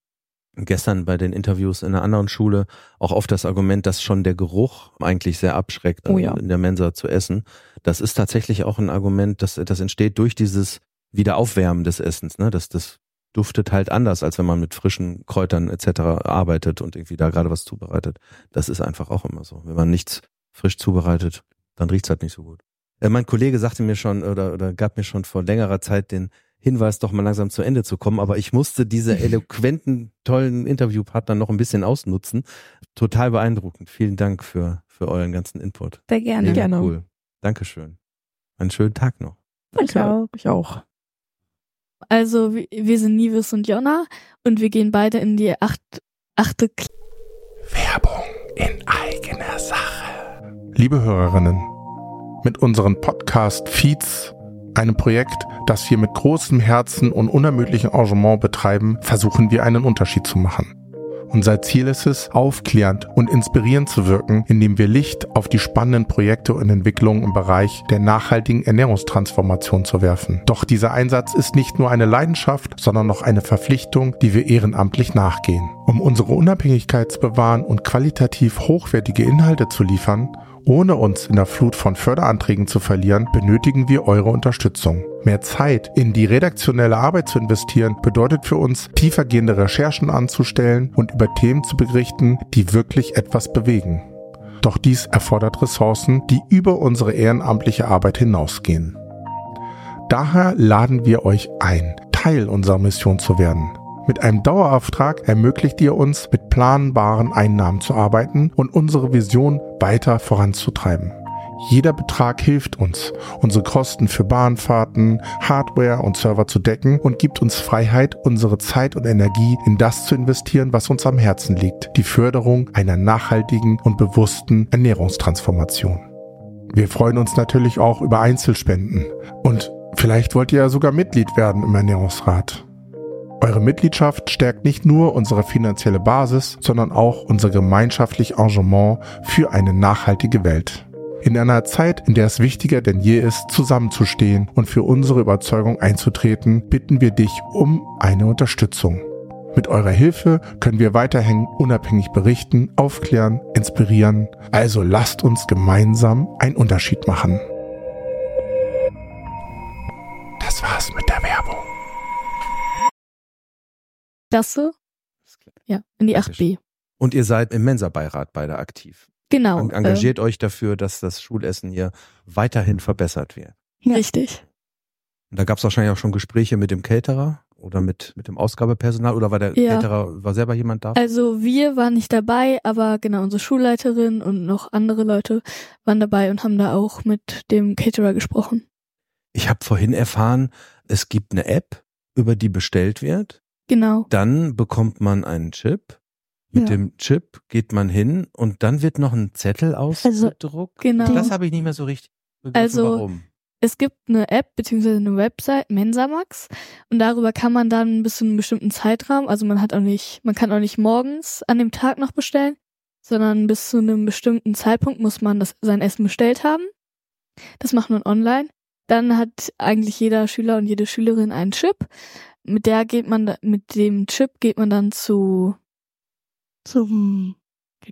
gestern bei den Interviews in einer anderen Schule auch oft das Argument, dass schon der Geruch eigentlich sehr abschreckt, Oh ja. in der Mensa zu essen. Das ist tatsächlich auch ein Argument, dass das entsteht durch dieses Wiederaufwärmen des Essens. Ne? Das, das duftet halt anders, als wenn man mit frischen Kräutern etc. arbeitet und irgendwie da gerade was zubereitet. Das ist einfach auch immer so. Wenn man nichts frisch zubereitet, dann riecht's halt nicht so gut. Äh, mein Kollege sagte mir schon oder, oder gab mir schon vor längerer Zeit den Hinweis, doch mal langsam zu Ende zu kommen, aber ich musste diese eloquenten, tollen Interviewpartner noch ein bisschen ausnutzen. Total beeindruckend. Vielen Dank für, für euren ganzen Input. Sehr gerne. Ja. Gerne. Cool. Dankeschön. Einen schönen Tag noch. Danke. auch. Ich auch. Also wir- sind Nives und Jonna und wir gehen beide in die acht, achte Klasse. Werbung in eigener Sache. Liebe Hörerinnen, mit unseren Podcast-Feeds, einem Projekt, das wir mit großem Herzen und unermüdlichem Engagement betreiben, versuchen wir einen Unterschied zu machen. Unser Ziel ist es, aufklärend und inspirierend zu wirken, indem wir Licht auf die spannenden Projekte und Entwicklungen im Bereich der nachhaltigen Ernährungstransformation zu werfen. Doch dieser Einsatz ist nicht nur eine Leidenschaft, sondern noch eine Verpflichtung, die wir ehrenamtlich nachgehen. Um unsere Unabhängigkeit zu bewahren und qualitativ hochwertige Inhalte zu liefern, ohne uns in der Flut von Förderanträgen zu verlieren, benötigen wir eure Unterstützung. Mehr Zeit in die redaktionelle Arbeit zu investieren, bedeutet für uns, tiefergehende Recherchen anzustellen und über Themen zu berichten, die wirklich etwas bewegen. Doch dies erfordert Ressourcen, die über unsere ehrenamtliche Arbeit hinausgehen. Daher laden wir euch ein, Teil unserer Mission zu werden. Mit einem Dauerauftrag ermöglicht ihr uns, mit planbaren Einnahmen zu arbeiten und unsere Vision weiter voranzutreiben. Jeder Betrag hilft uns, unsere Kosten für Bahnfahrten, Hardware und Server zu decken und gibt uns Freiheit, unsere Zeit und Energie in das zu investieren, was uns am Herzen liegt, die Förderung einer nachhaltigen und bewussten Ernährungstransformation. Wir freuen uns natürlich auch über Einzelspenden und vielleicht wollt ihr ja sogar Mitglied werden im Ernährungsrat. Eure Mitgliedschaft stärkt nicht nur unsere finanzielle Basis, sondern auch unser gemeinschaftliches Engagement für eine nachhaltige Welt. In einer Zeit, in der es wichtiger denn je ist, zusammenzustehen und für unsere Überzeugung einzutreten, bitten wir dich um eine Unterstützung. Mit eurer Hilfe können wir weiterhin unabhängig berichten, aufklären, inspirieren. Also lasst uns gemeinsam einen Unterschied machen. Das war's mit der Werbung. Klasse. Ja, in die 8b. Und ihr seid im Mensa-Beirat beide aktiv. Genau. En- Engagiert euch dafür, dass das Schulessen hier weiterhin verbessert wird. Ähm, richtig. Und da gab es wahrscheinlich auch schon Gespräche mit dem Caterer oder mit, mit dem Ausgabepersonal oder war der Ja. Caterer, war selber jemand da? Also wir waren nicht dabei, aber genau unsere Schulleiterin und noch andere Leute waren dabei und haben da auch mit dem Caterer gesprochen. Ich habe vorhin erfahren, es gibt eine App, über die bestellt wird. Genau. Dann bekommt man einen Chip. Mit Ja. dem Chip geht man hin und dann wird noch ein Zettel ausgedruckt. Genau. Das habe ich nicht mehr so richtig begriffen, Also, warum. Es gibt eine App beziehungsweise eine Website, Mensamax, und darüber kann man dann bis zu einem bestimmten Zeitraum, also man hat auch nicht, man kann auch nicht morgens an dem Tag noch bestellen, sondern bis zu einem bestimmten Zeitpunkt muss man das, sein Essen bestellt haben. Das macht man online. Dann hat eigentlich jeder Schüler und jede Schülerin einen Chip. Mit der geht man, mit dem Chip geht man dann zu Zum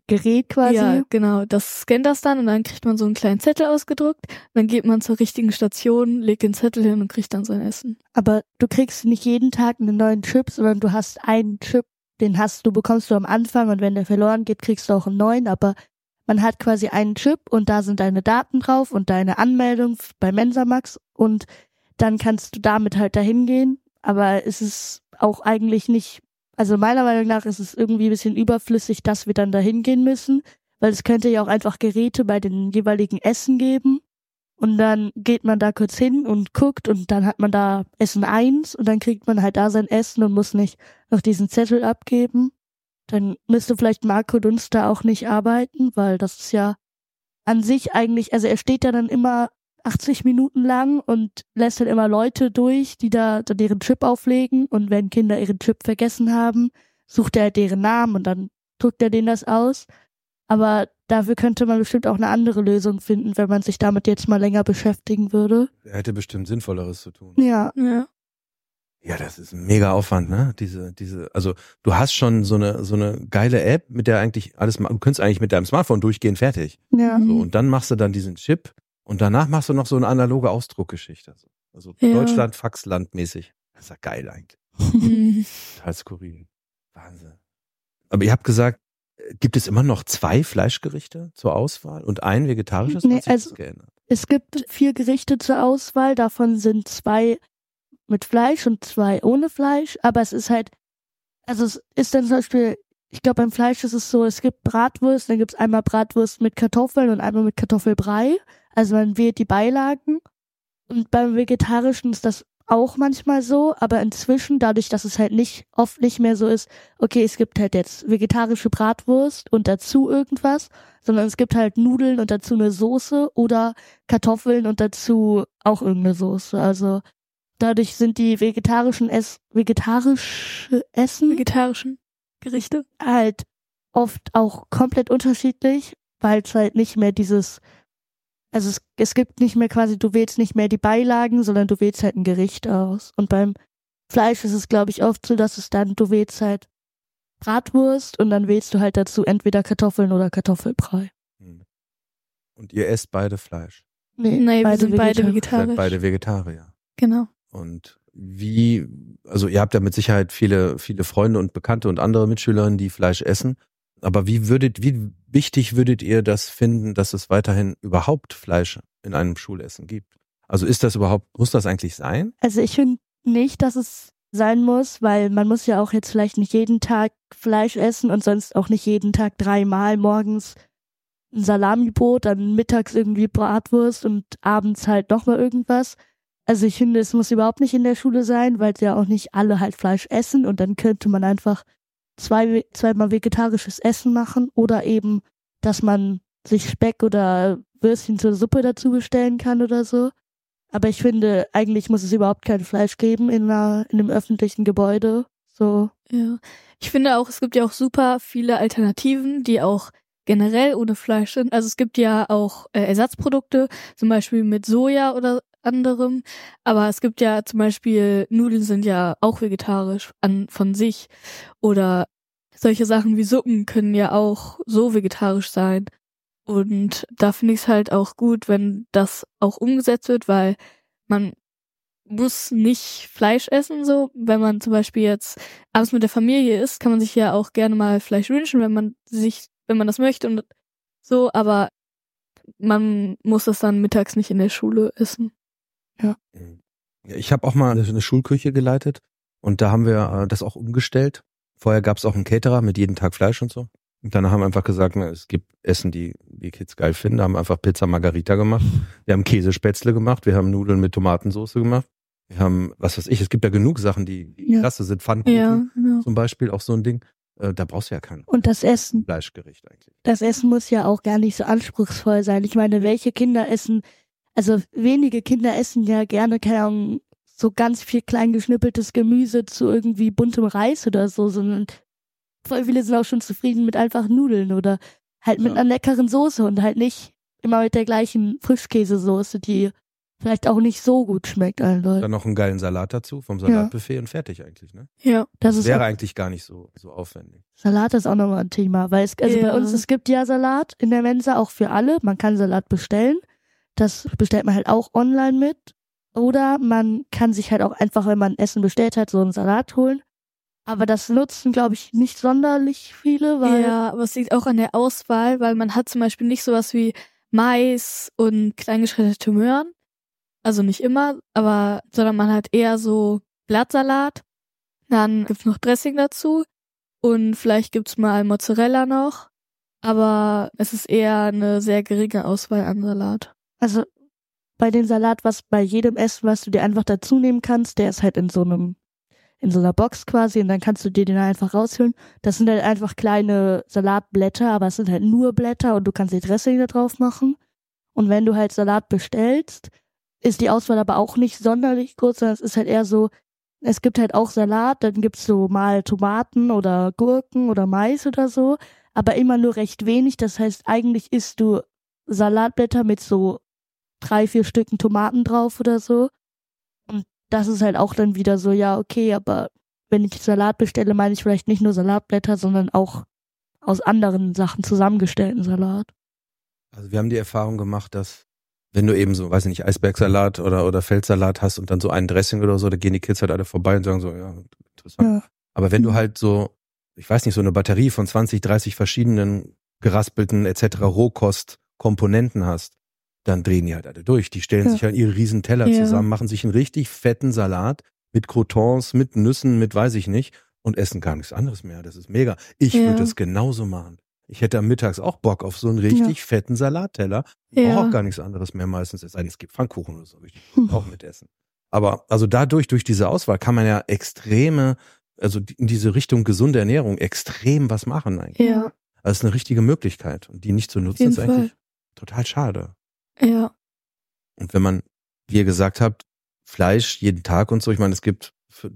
Gerät quasi. Ja, genau. Das scannt das dann und dann kriegt man so einen kleinen Zettel ausgedruckt. Dann geht man zur richtigen Station, legt den Zettel hin und kriegt dann sein Essen. Aber du kriegst nicht jeden Tag einen neuen Chip, sondern du hast einen Chip, den hast du, bekommst du am Anfang und wenn der verloren geht, kriegst du auch einen neuen, aber man hat quasi einen Chip und da sind deine Daten drauf und deine Anmeldung bei Mensamax und dann kannst du damit halt dahin gehen, aber es ist auch eigentlich nicht, also meiner Meinung nach ist es irgendwie ein bisschen überflüssig, dass wir dann dahin gehen müssen, weil es könnte ja auch einfach Geräte bei den jeweiligen Essen geben und dann geht man da kurz hin und guckt und dann hat man da Essen eins und dann kriegt man halt da sein Essen und muss nicht noch diesen Zettel abgeben. Dann müsste vielleicht Marco Dunster auch nicht arbeiten, weil das ist ja an sich eigentlich, also er steht ja dann immer 80 Minuten lang und lässt dann immer Leute durch, die da dann deren Chip auflegen und wenn Kinder ihren Chip vergessen haben, sucht er deren Namen und dann druckt er denen das aus. Aber dafür könnte man bestimmt auch eine andere Lösung finden, wenn man sich damit jetzt mal länger beschäftigen würde. Er hätte bestimmt Sinnvolleres zu tun. Ja. Ja. Ja, das ist ein mega Aufwand, ne? Diese, diese, also du hast schon so eine, so eine geile App, mit der eigentlich alles, du könntest eigentlich mit deinem Smartphone durchgehen, fertig. Ja. So, und dann machst du dann diesen Chip und danach machst du noch so eine analoge Ausdruckgeschichte. Also, also Ja. Deutschland, Faxland mäßig. Das ist ja geil eigentlich. Mhm. Total skurril. Wahnsinn. Aber ihr habt gesagt, äh, gibt es immer noch zwei Fleischgerichte zur Auswahl und ein vegetarisches? Nee, also- geändert? Es gibt vier Gerichte zur Auswahl, davon sind zwei mit Fleisch und zwei ohne Fleisch, aber es ist halt, also es ist dann zum Beispiel, ich glaube beim Fleisch ist es so, es gibt Bratwurst, dann gibt es einmal Bratwurst mit Kartoffeln und einmal mit Kartoffelbrei, also man wählt die Beilagen und beim Vegetarischen ist das auch manchmal so, aber inzwischen, dadurch, dass es halt nicht, oft nicht mehr so ist, okay, es gibt halt jetzt vegetarische Bratwurst und dazu irgendwas, sondern es gibt halt Nudeln und dazu eine Soße oder Kartoffeln und dazu auch irgendeine Soße. Also dadurch sind die vegetarischen Ess vegetarische Essen Vegetarischen Gerichte. halt oft auch komplett unterschiedlich, weil es halt nicht mehr dieses, also es, es gibt nicht mehr quasi, du wählst nicht mehr die Beilagen, sondern du wählst halt ein Gericht aus. Und beim Fleisch ist es, glaube ich, oft so, dass es dann, du wählst halt Bratwurst und dann wählst du halt dazu entweder Kartoffeln oder Kartoffelbrei. Hm. Und ihr esst beide Fleisch. Nee, Nee, wir sind beide vegetarisch. beide Vegetarier. Genau. Und wie, also ihr habt ja mit Sicherheit viele, viele Freunde und Bekannte und andere Mitschülerinnen, die Fleisch essen. Aber wie würdet, wie wichtig würdet ihr das finden, dass es weiterhin überhaupt Fleisch in einem Schulessen gibt? Also ist das überhaupt, muss das eigentlich sein? Also ich finde nicht, dass es sein muss, weil man muss ja auch jetzt vielleicht nicht jeden Tag Fleisch essen und sonst auch nicht jeden Tag dreimal morgens ein Salamibrot, dann mittags irgendwie Bratwurst und abends halt nochmal irgendwas. Also ich finde, es muss überhaupt nicht in der Schule sein, weil ja auch nicht alle halt Fleisch essen und dann könnte man einfach zwei, zweimal vegetarisches Essen machen oder eben, dass man sich Speck oder Würstchen zur Suppe dazu bestellen kann oder so. Aber ich finde, eigentlich muss es überhaupt kein Fleisch geben in, einer, in einem öffentlichen Gebäude. So. Ja. Ich finde auch, es gibt ja auch super viele Alternativen, die auch generell ohne Fleisch sind. Also es gibt ja auch äh, Ersatzprodukte, zum Beispiel mit Soja oder anderem. Aber es gibt ja zum Beispiel, Nudeln sind ja auch vegetarisch an, von sich. Oder solche Sachen wie Suppen können ja auch so vegetarisch sein. Und da finde ich es halt auch gut, wenn das auch umgesetzt wird, weil man muss nicht Fleisch essen, so. Wenn man zum Beispiel jetzt abends mit der Familie ist, kann man sich ja auch gerne mal Fleisch wünschen, wenn man sich, wenn man das möchte und so, aber man muss das dann mittags nicht in der Schule essen. Ja, Ich habe auch mal eine Schulküche geleitet und da haben wir äh, das auch umgestellt. Vorher gab es auch einen Caterer mit jeden Tag Fleisch und so. Und dann haben wir einfach gesagt, na, es gibt Essen, die die Kids geil finden. Da haben wir einfach Pizza Margarita gemacht. Wir haben Käsespätzle gemacht. Wir haben Nudeln mit Tomatensauce gemacht. Wir haben, was weiß ich, es gibt ja genug Sachen, die, die Ja. klasse sind. Pfannkuchen Ja, genau. zum Beispiel, auch so ein Ding. Äh, da brauchst du ja kein Und das Essen, Fleischgericht eigentlich. das Essen muss ja auch gar nicht so anspruchsvoll sein. Ich meine, welche Kinder essen, also wenige Kinder essen ja gerne, keine Ahnung, so ganz viel klein geschnippeltes Gemüse zu irgendwie buntem Reis oder so, sondern voll viele sind auch schon zufrieden mit einfach Nudeln oder halt mit Ja. einer leckeren Soße und halt nicht immer mit der gleichen Frischkäsesoße, die vielleicht auch nicht so gut schmeckt allen Leuten. Dann noch einen geilen Salat dazu vom Salatbuffet und fertig eigentlich, ne? Ja. Das ist Wäre auch, eigentlich gar nicht so, so aufwendig. Salat ist auch nochmal ein Thema, weil es, also Ja. bei uns, es gibt ja Salat in der Mensa auch für alle. Man kann Salat bestellen. Das bestellt man halt auch online mit. Oder man kann sich halt auch einfach, wenn man Essen bestellt hat, so einen Salat holen. Aber das nutzen, glaube ich, nicht sonderlich viele, weil Ja, aber es liegt auch an der Auswahl, weil man hat zum Beispiel nicht sowas wie Mais und kleingeschredderte Möhren. Also nicht immer, aber, sondern man hat eher so Blattsalat. Dann gibt's noch Dressing dazu. Und vielleicht gibt's mal Mozzarella noch. Aber es ist eher eine sehr geringe Auswahl an Salat. Also bei dem Salat, was bei jedem Essen, was du dir einfach dazu nehmen kannst, der ist halt in so einem, in so einer Box quasi und dann kannst du dir den einfach rausholen. Das sind halt einfach kleine Salatblätter, aber es sind halt nur Blätter und du kannst die Dressing da drauf machen. Und wenn du halt Salat bestellst, ist die Auswahl aber auch nicht sonderlich kurz, sondern es ist halt eher so, es gibt halt auch Salat, dann gibt's so mal Tomaten oder Gurken oder Mais oder so. aber immer nur recht wenig. Das heißt, eigentlich isst du Salatblätter mit so drei, vier Stücken Tomaten drauf oder so. Und das ist halt auch dann wieder so, ja, okay, aber wenn ich Salat bestelle, meine ich vielleicht nicht nur Salatblätter, sondern auch aus anderen Sachen zusammengestellten Salat. Also wir haben die Erfahrung gemacht, dass wenn du eben so, weiß ich nicht, Eisbergsalat oder, oder Feldsalat hast und dann so ein Dressing oder so, da gehen die Kids halt alle vorbei und sagen so, ja, interessant. Ja. Aber wenn du halt so, ich weiß nicht, so eine Batterie von 20, 30 verschiedenen geraspelten etc. Rohkostkomponenten hast, dann drehen die halt alle durch. Die stellen ja. sich halt ihre riesen Teller ja. zusammen, machen sich einen richtig fetten Salat mit Croutons, mit Nüssen, mit weiß ich nicht und essen gar nichts anderes mehr. Das ist mega. Ich ja. würde das genauso machen. Ich hätte am Mittags auch Bock auf so einen richtig fetten Salatteller. Ich ja. brauche auch gar nichts anderes mehr meistens. Es sei denn, es gibt Pfannkuchen oder so. Ich hm. auch mitessen. Aber also dadurch, durch diese Auswahl kann man ja extreme also in diese Richtung gesunde Ernährung extrem was machen eigentlich. Ja. Also es ist eine richtige Möglichkeit und die nicht zu nutzen ist eigentlich Fall. total schade. Ja. Und wenn man, wie ihr gesagt habt, Fleisch jeden Tag und so, ich meine, es gibt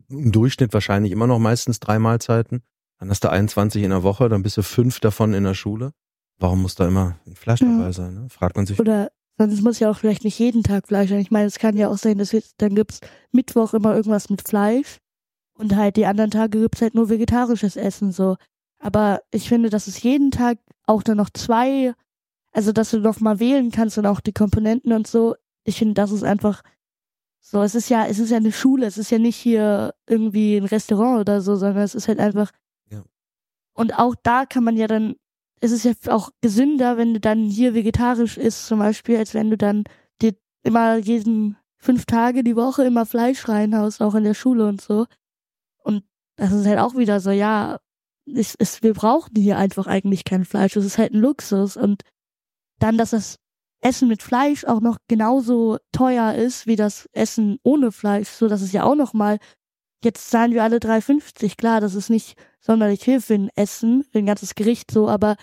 im Durchschnitt wahrscheinlich immer noch meistens drei Mahlzeiten. Dann hast du 21 in der Woche, dann bist du fünf davon in der Schule. Warum muss da immer ein Fleisch ja. dabei sein? Ne? Fragt man sich. Oder sonst muss ja auch vielleicht nicht jeden Tag Fleisch sein. Ich meine, es kann ja auch sein, dass wir, dann gibt's Mittwoch immer irgendwas mit Fleisch und halt die anderen Tage gibt's halt nur vegetarisches Essen so. Aber ich finde, dass es jeden Tag auch dann noch zwei, also dass du noch mal wählen kannst und auch die Komponenten und so. Ich finde, das ist einfach so. Es ist ja, es ist ja eine Schule. Es ist ja nicht hier irgendwie ein Restaurant oder so, sondern es ist halt einfach. Ja. Und auch da kann man ja dann, es ist ja auch gesünder, wenn du dann hier vegetarisch isst zum Beispiel, als wenn du dann dir immer jeden fünf Tage die Woche immer Fleisch reinhaust, auch in der Schule und so. Und das ist halt auch wieder so, ja, es, es, wir brauchen hier einfach eigentlich kein Fleisch. Das ist halt ein Luxus. Und dann, dass das Essen mit Fleisch auch noch genauso teuer ist wie das Essen ohne Fleisch, so dass es ja auch noch mal jetzt zahlen wir alle 3,50. Klar, das ist nicht sonderlich viel für ein Essen, für ein ganzes Gericht so, aber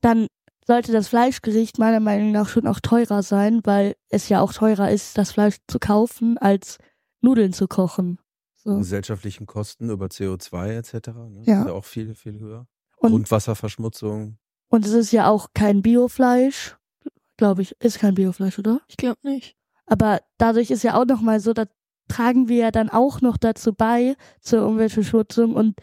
dann sollte das Fleischgericht meiner Meinung nach schon auch teurer sein, weil es ja auch teurer ist, das Fleisch zu kaufen, als Nudeln zu kochen. So. Gesellschaftlichen Kosten über CO2 etc. Ne? Ja. Ist ja auch viel, viel höher. Und, Grundwasserverschmutzung. Und es ist ja auch kein Biofleisch, glaube ich. Ist kein Biofleisch, oder? Ich glaube nicht. Aber dadurch ist ja auch nochmal so, da tragen wir ja dann auch noch dazu bei, zur Umweltverschmutzung und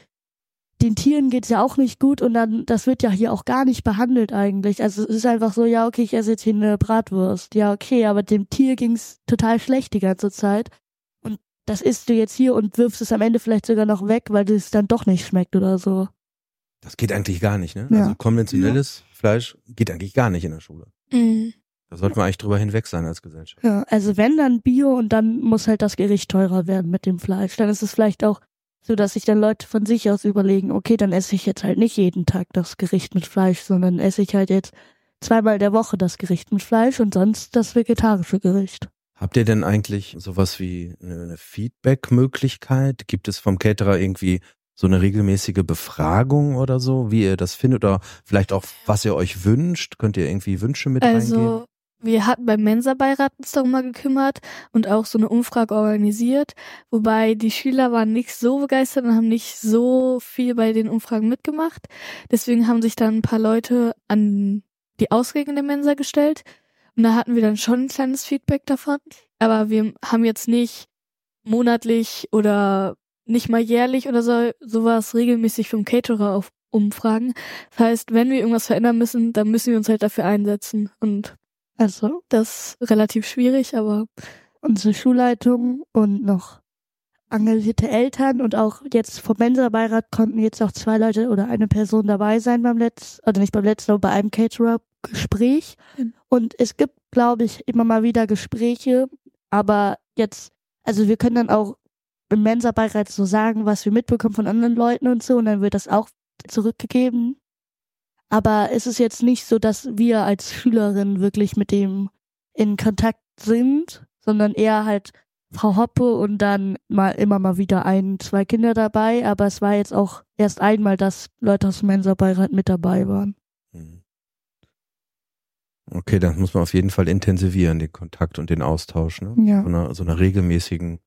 den Tieren geht's ja auch nicht gut und dann, das wird ja hier auch gar nicht behandelt eigentlich. Also es ist einfach so, ja, okay, ich esse jetzt hier eine Bratwurst. Ja, okay, aber dem Tier ging's total schlecht die ganze Zeit das isst du jetzt hier und wirfst es am Ende vielleicht sogar noch weg, weil es dann doch nicht schmeckt oder so. Das geht eigentlich gar nicht, ne? Ja. Also konventionelles ja. Fleisch geht eigentlich gar nicht in der Schule. Mhm. Da sollte man eigentlich drüber hinweg sein als Gesellschaft. Ja, also wenn dann Bio und dann muss halt das Gericht teurer werden mit dem Fleisch. Dann ist es vielleicht auch so, dass sich dann Leute von sich aus überlegen, okay, dann esse ich jetzt halt nicht jeden Tag das Gericht mit Fleisch, sondern esse ich halt jetzt zweimal der Woche das Gericht mit Fleisch und sonst das vegetarische Gericht. Habt ihr denn eigentlich sowas wie eine Feedback-Möglichkeit? Gibt es vom Caterer irgendwie so eine regelmäßige Befragung oder so, wie ihr das findet oder vielleicht auch, was ihr euch wünscht? Könnt ihr irgendwie Wünsche mit also, reingeben? Wir hatten beim Mensa-Beirat uns darum mal gekümmert und auch so eine Umfrage organisiert, wobei die Schüler waren nicht so begeistert und haben nicht so viel bei den Umfragen mitgemacht. Deswegen haben sich dann ein paar Leute an die Ausregeln der Mensa gestellt und da hatten wir dann schon ein kleines Feedback davon. Aber wir haben jetzt nicht monatlich oder nicht mal jährlich oder so sowas regelmäßig vom Caterer auf Umfragen. Das heißt, wenn wir irgendwas verändern müssen, dann müssen wir uns halt dafür einsetzen. Und also das ist relativ schwierig, aber unsere Schulleitung und noch engagierte Eltern und auch jetzt vom Mensa-Beirat konnten jetzt auch zwei Leute oder eine Person dabei sein beim letzten, oder nicht beim letzten, aber bei einem Caterer-Gespräch. Mhm. Und es gibt, glaube ich, immer mal wieder Gespräche, aber jetzt, also wir können dann auch im Mensa-Beirat so sagen, was wir mitbekommen von anderen Leuten und so, und dann wird das auch zurückgegeben. Aber es ist jetzt nicht so, dass wir als Schülerin wirklich mit dem in Kontakt sind, sondern eher halt Frau Hoppe und dann mal immer mal wieder ein, zwei Kinder dabei, aber es war jetzt auch erst einmal, dass Leute aus dem Mensa-Beirat mit dabei waren. Mhm. Okay, dann muss man auf jeden Fall intensivieren, den Kontakt und den Austausch, ne? Ja. So einer, so einer regelmäßigen,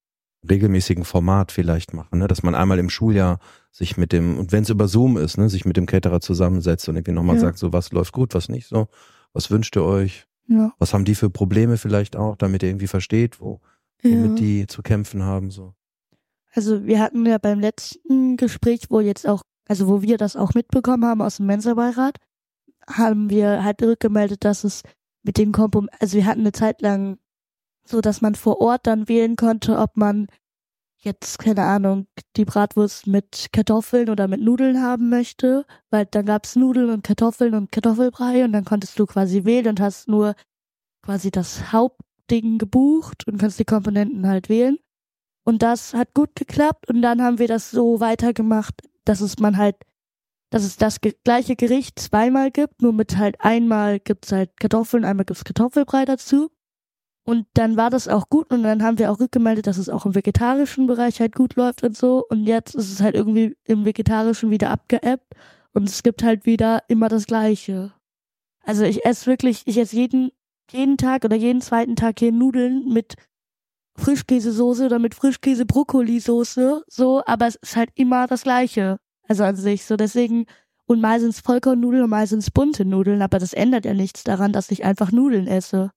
regelmäßigen Format vielleicht machen, ne? Dass man einmal im Schuljahr sich mit dem, und wenn es über Zoom ist, ne, sich mit dem Caterer zusammensetzt und irgendwie nochmal Ja. sagt, so was läuft gut, was nicht so, was wünscht ihr euch, Ja. was haben die für Probleme vielleicht auch, damit ihr irgendwie versteht, wo, womit die zu kämpfen haben, so. Also wir hatten ja beim letzten Gespräch, wo jetzt auch, also wo wir das auch mitbekommen haben aus dem Mensa-Beirat, haben wir halt rückgemeldet, dass es mit den Kompom, also wir hatten eine Zeit lang so, dass man vor Ort dann wählen konnte, ob man jetzt, keine Ahnung, die Bratwurst mit Kartoffeln oder mit Nudeln haben möchte, weil dann gab's Nudeln und Kartoffeln und Kartoffelbrei und dann konntest du quasi wählen und hast nur quasi das Hauptding gebucht und kannst die Komponenten halt wählen. Und das hat gut geklappt und dann haben wir das so weitergemacht, dass es man halt, dass es das gleiche Gericht zweimal gibt, nur mit halt einmal gibt's halt Kartoffeln, einmal gibt's Kartoffelbrei dazu. Und dann war das auch gut und dann haben wir auch rückgemeldet, dass es auch im vegetarischen Bereich halt gut läuft und so. Und jetzt ist es halt irgendwie im vegetarischen wieder abgeebbt und es gibt halt wieder immer das Gleiche. Also ich esse wirklich, ich esse jeden, jeden Tag oder jeden zweiten Tag hier Nudeln mit Frischkäsesoße oder mit Frischkäse-Brokkoli-Soße, so, aber es ist halt immer das Gleiche. Also an sich, so deswegen, und sind's Vollkornnudeln und sind's bunte Nudeln, aber das ändert ja nichts daran, dass ich einfach Nudeln esse.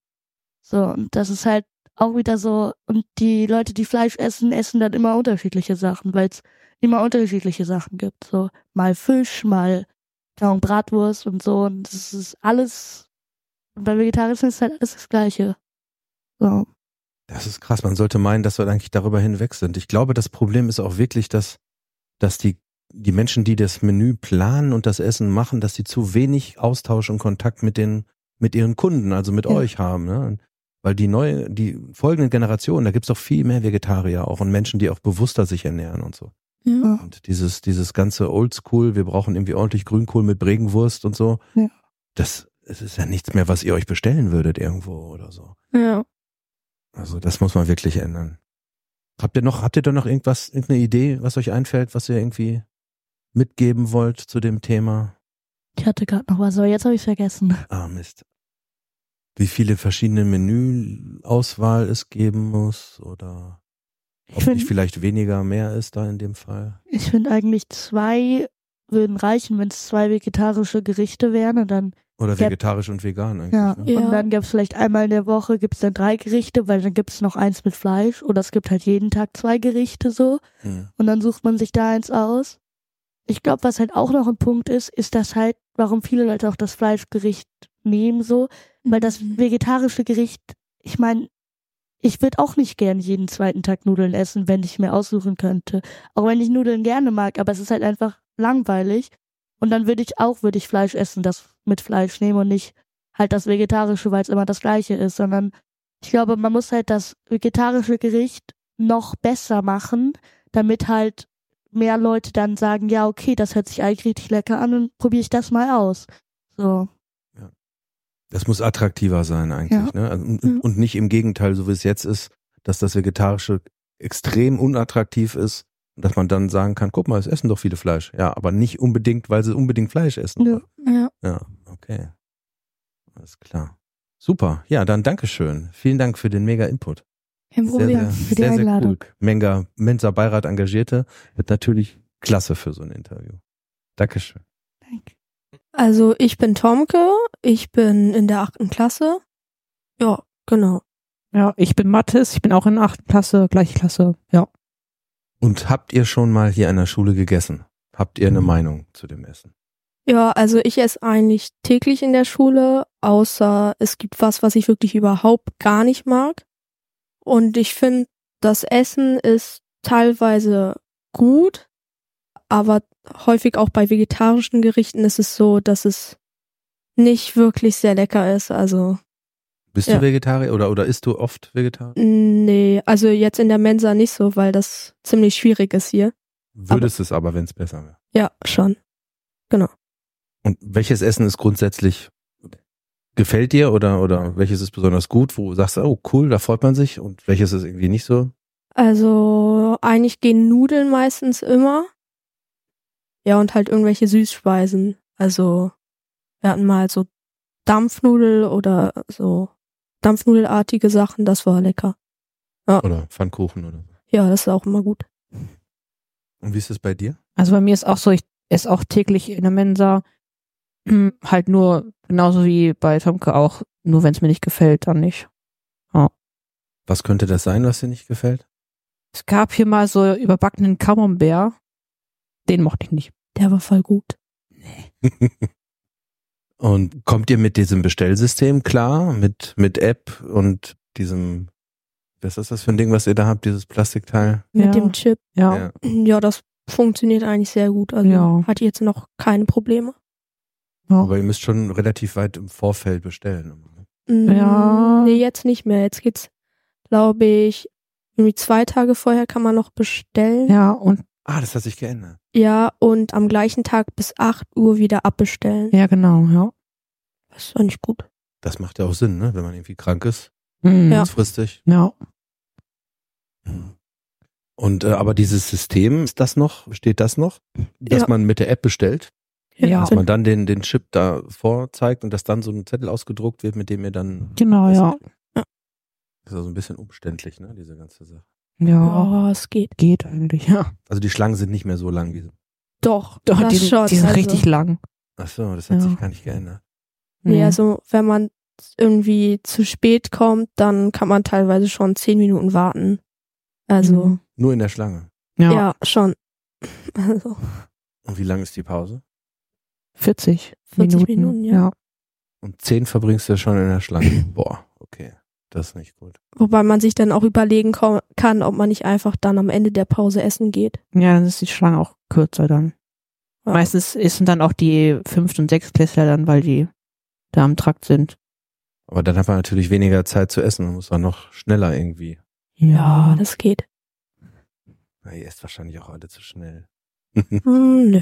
So, und das ist halt auch wieder so, und die Leute, die Fleisch essen, essen dann immer unterschiedliche Sachen, weil es immer unterschiedliche Sachen gibt. So, mal Fisch, mal Ahnung, Bratwurst und so, und das ist alles, und bei Vegetarischen ist halt alles das Gleiche. So. Das ist krass. Man sollte meinen, dass wir eigentlich darüber hinweg sind. Ich glaube, das Problem ist auch wirklich, dass, dass die, die Menschen, die das Menü planen und das Essen machen, dass sie zu wenig Austausch und Kontakt mit den, mit ihren Kunden, also mit Ja. euch haben, ne? Weil die neue, die folgenden Generationen, da gibt's doch viel mehr Vegetarier auch und Menschen, die auch bewusster sich ernähren und so. Ja. Und dieses, dieses ganze Oldschool, wir brauchen irgendwie ordentlich Grünkohl mit Bregenwurst und so. Ja. Das, es ist ja nichts mehr, was ihr euch bestellen würdet irgendwo oder so. Ja. Also das muss man wirklich ändern. Habt ihr noch, habt ihr da noch irgendwas, irgendeine Idee, was euch einfällt, was ihr irgendwie mitgeben wollt zu dem Thema? Ich hatte gerade noch was, aber jetzt habe ich vergessen. Ah, Mist. Wie viele verschiedene Menüauswahl es geben muss oder Ich ob finde nicht vielleicht weniger mehr ist da in dem Fall? ich find eigentlich zwei würden reichen, wenn es zwei vegetarische Gerichte wären und dann Oder Ja. vegetarisch und vegan eigentlich. Ja, Ne? Ja. und dann gibt's vielleicht einmal in der Woche gibt's dann drei Gerichte, weil dann gibt's noch eins mit Fleisch oder es gibt halt jeden Tag zwei Gerichte so Hm. und dann sucht man sich da eins aus. Ich glaube, was halt auch noch ein Punkt ist, ist das halt, warum viele Leute auch das Fleischgericht nehmen so, weil das vegetarische Gericht, ich meine, ich würde auch nicht gern jeden zweiten Tag Nudeln essen, wenn ich mir aussuchen könnte. Auch wenn ich Nudeln gerne mag, aber es ist halt einfach langweilig. Und dann würde ich auch, würde ich Fleisch essen, das mit Fleisch nehmen und nicht halt das Vegetarische, weil es immer das Gleiche ist, sondern ich glaube, man muss halt das vegetarische Gericht noch besser machen, damit halt mehr Leute dann sagen, ja, okay, das hört sich eigentlich richtig lecker an und probiere ich das mal aus. So. Das muss attraktiver sein eigentlich, ne? Also, Und, Ja. und nicht im Gegenteil, so wie es jetzt ist, dass das Vegetarische extrem unattraktiv ist und dass man dann sagen kann, guck mal, es essen doch viele Fleisch. Ja, aber nicht unbedingt, weil sie unbedingt Fleisch essen. Ja. Ja. Ja, okay. Alles klar. Super. Ja, dann Dankeschön. Vielen Dank für den mega Input. Kein Sehr, Problem. sehr, für die sehr, sehr cool. Einladung. Menga, Mensa Beirat Engagierte wird natürlich klasse für so ein Interview. Dankeschön. Also ich bin Tomke, ich bin in der achten Klasse. Ja, genau. Ja, ich bin Mathis, ich bin auch in der achten Klasse, gleiche Klasse, ja. Und habt ihr schon mal hier an der Schule gegessen? Habt ihr eine Meinung zu dem Essen? Ja, also ich esse eigentlich täglich in der Schule, außer es gibt was, was ich wirklich überhaupt gar nicht mag. Und ich finde, das Essen ist teilweise gut, aber häufig auch bei vegetarischen Gerichten ist es so, dass es nicht wirklich sehr lecker ist. Also Bist Ja. du Vegetarier oder, oder isst du oft Vegetarier? nee, also jetzt in der Mensa nicht so, weil das ziemlich schwierig ist hier. Würdest es aber, wenn es besser wäre. Ja, schon. Und welches Essen ist grundsätzlich gefällt dir oder oder welches ist besonders gut, wo du sagst, oh cool, da freut man sich und welches ist irgendwie nicht so? Also eigentlich gehen Nudeln meistens immer. Ja, und halt irgendwelche Süßspeisen. Also wir hatten mal so Dampfnudel oder so Dampfnudelartige Sachen, das war lecker. Oder Pfannkuchen oder so. Ja, das ist auch immer gut. Und wie ist es bei dir? Also bei mir ist auch so, ich esse auch täglich in der Mensa. Halt nur, genauso wie bei Tomke auch, nur wenn es mir nicht gefällt, dann nicht. Was könnte das sein, was dir nicht gefällt? Es gab hier mal so überbackenen Camembert. Den mochte ich nicht. Der war voll gut. Und kommt ihr mit diesem Bestellsystem klar? Mit, mit App und diesem, was ist das für ein Ding, was ihr da habt, dieses Plastikteil? Mit Ja. dem Chip. Ja. Ja. Ja, das funktioniert eigentlich sehr gut. Also Ja. hatte ich jetzt noch keine Probleme. Aber ihr müsst schon relativ weit im Vorfeld bestellen. Mm, Ja. Nee, jetzt nicht mehr. Jetzt geht's, glaube ich, irgendwie zwei Tage vorher kann man noch bestellen. Ja, und Ah, das hat sich geändert. Ja, und am gleichen Tag bis 8 Uhr wieder abbestellen. ja, genau, ja. Das ist eigentlich gut. Das macht ja auch Sinn, ne? Wenn man irgendwie krank ist, Mhm. Ja. kurzfristig. Ja. Und äh, aber dieses System, ist das noch, steht das noch? Dass Ja. man mit der App bestellt? Ja. Dass man dann den, den Chip da vorzeigt und dass dann so ein Zettel ausgedruckt wird, mit dem ihr dann. Genau, ja. Das ist also ein bisschen umständlich, ne, diese ganze Sache. Ja, Ja, es geht. geht eigentlich, ja. Also die Schlangen sind nicht mehr so lang wie sie. Doch, Doch, das die, sind- schon. die sind also, richtig lang. Ach so, das hat Ja. sich gar nicht geändert. Nee, Mhm. also wenn man irgendwie zu spät kommt, dann kann man teilweise schon zehn Minuten warten. Also, Mhm. Nur in der Schlange. ja, ja, schon. Also, Und wie lang ist die Pause? 40, 40 Minuten. Minuten, ja. ja. Und zehn verbringst du schon in der Schlange. Boah, okay. Das ist nicht gut. wobei man sich dann auch überlegen kann, ob man nicht einfach dann am Ende der Pause essen geht. Ja, dann ist die Schlange auch kürzer dann. Ja. Meistens sind dann auch die Fünft- und Sechstklässler dann, weil die da am Trakt sind. Aber dann hat man natürlich weniger Zeit zu essen und muss dann noch schneller irgendwie. Ja, das geht. Na, ihr esst wahrscheinlich auch alle zu schnell. Hm, nö.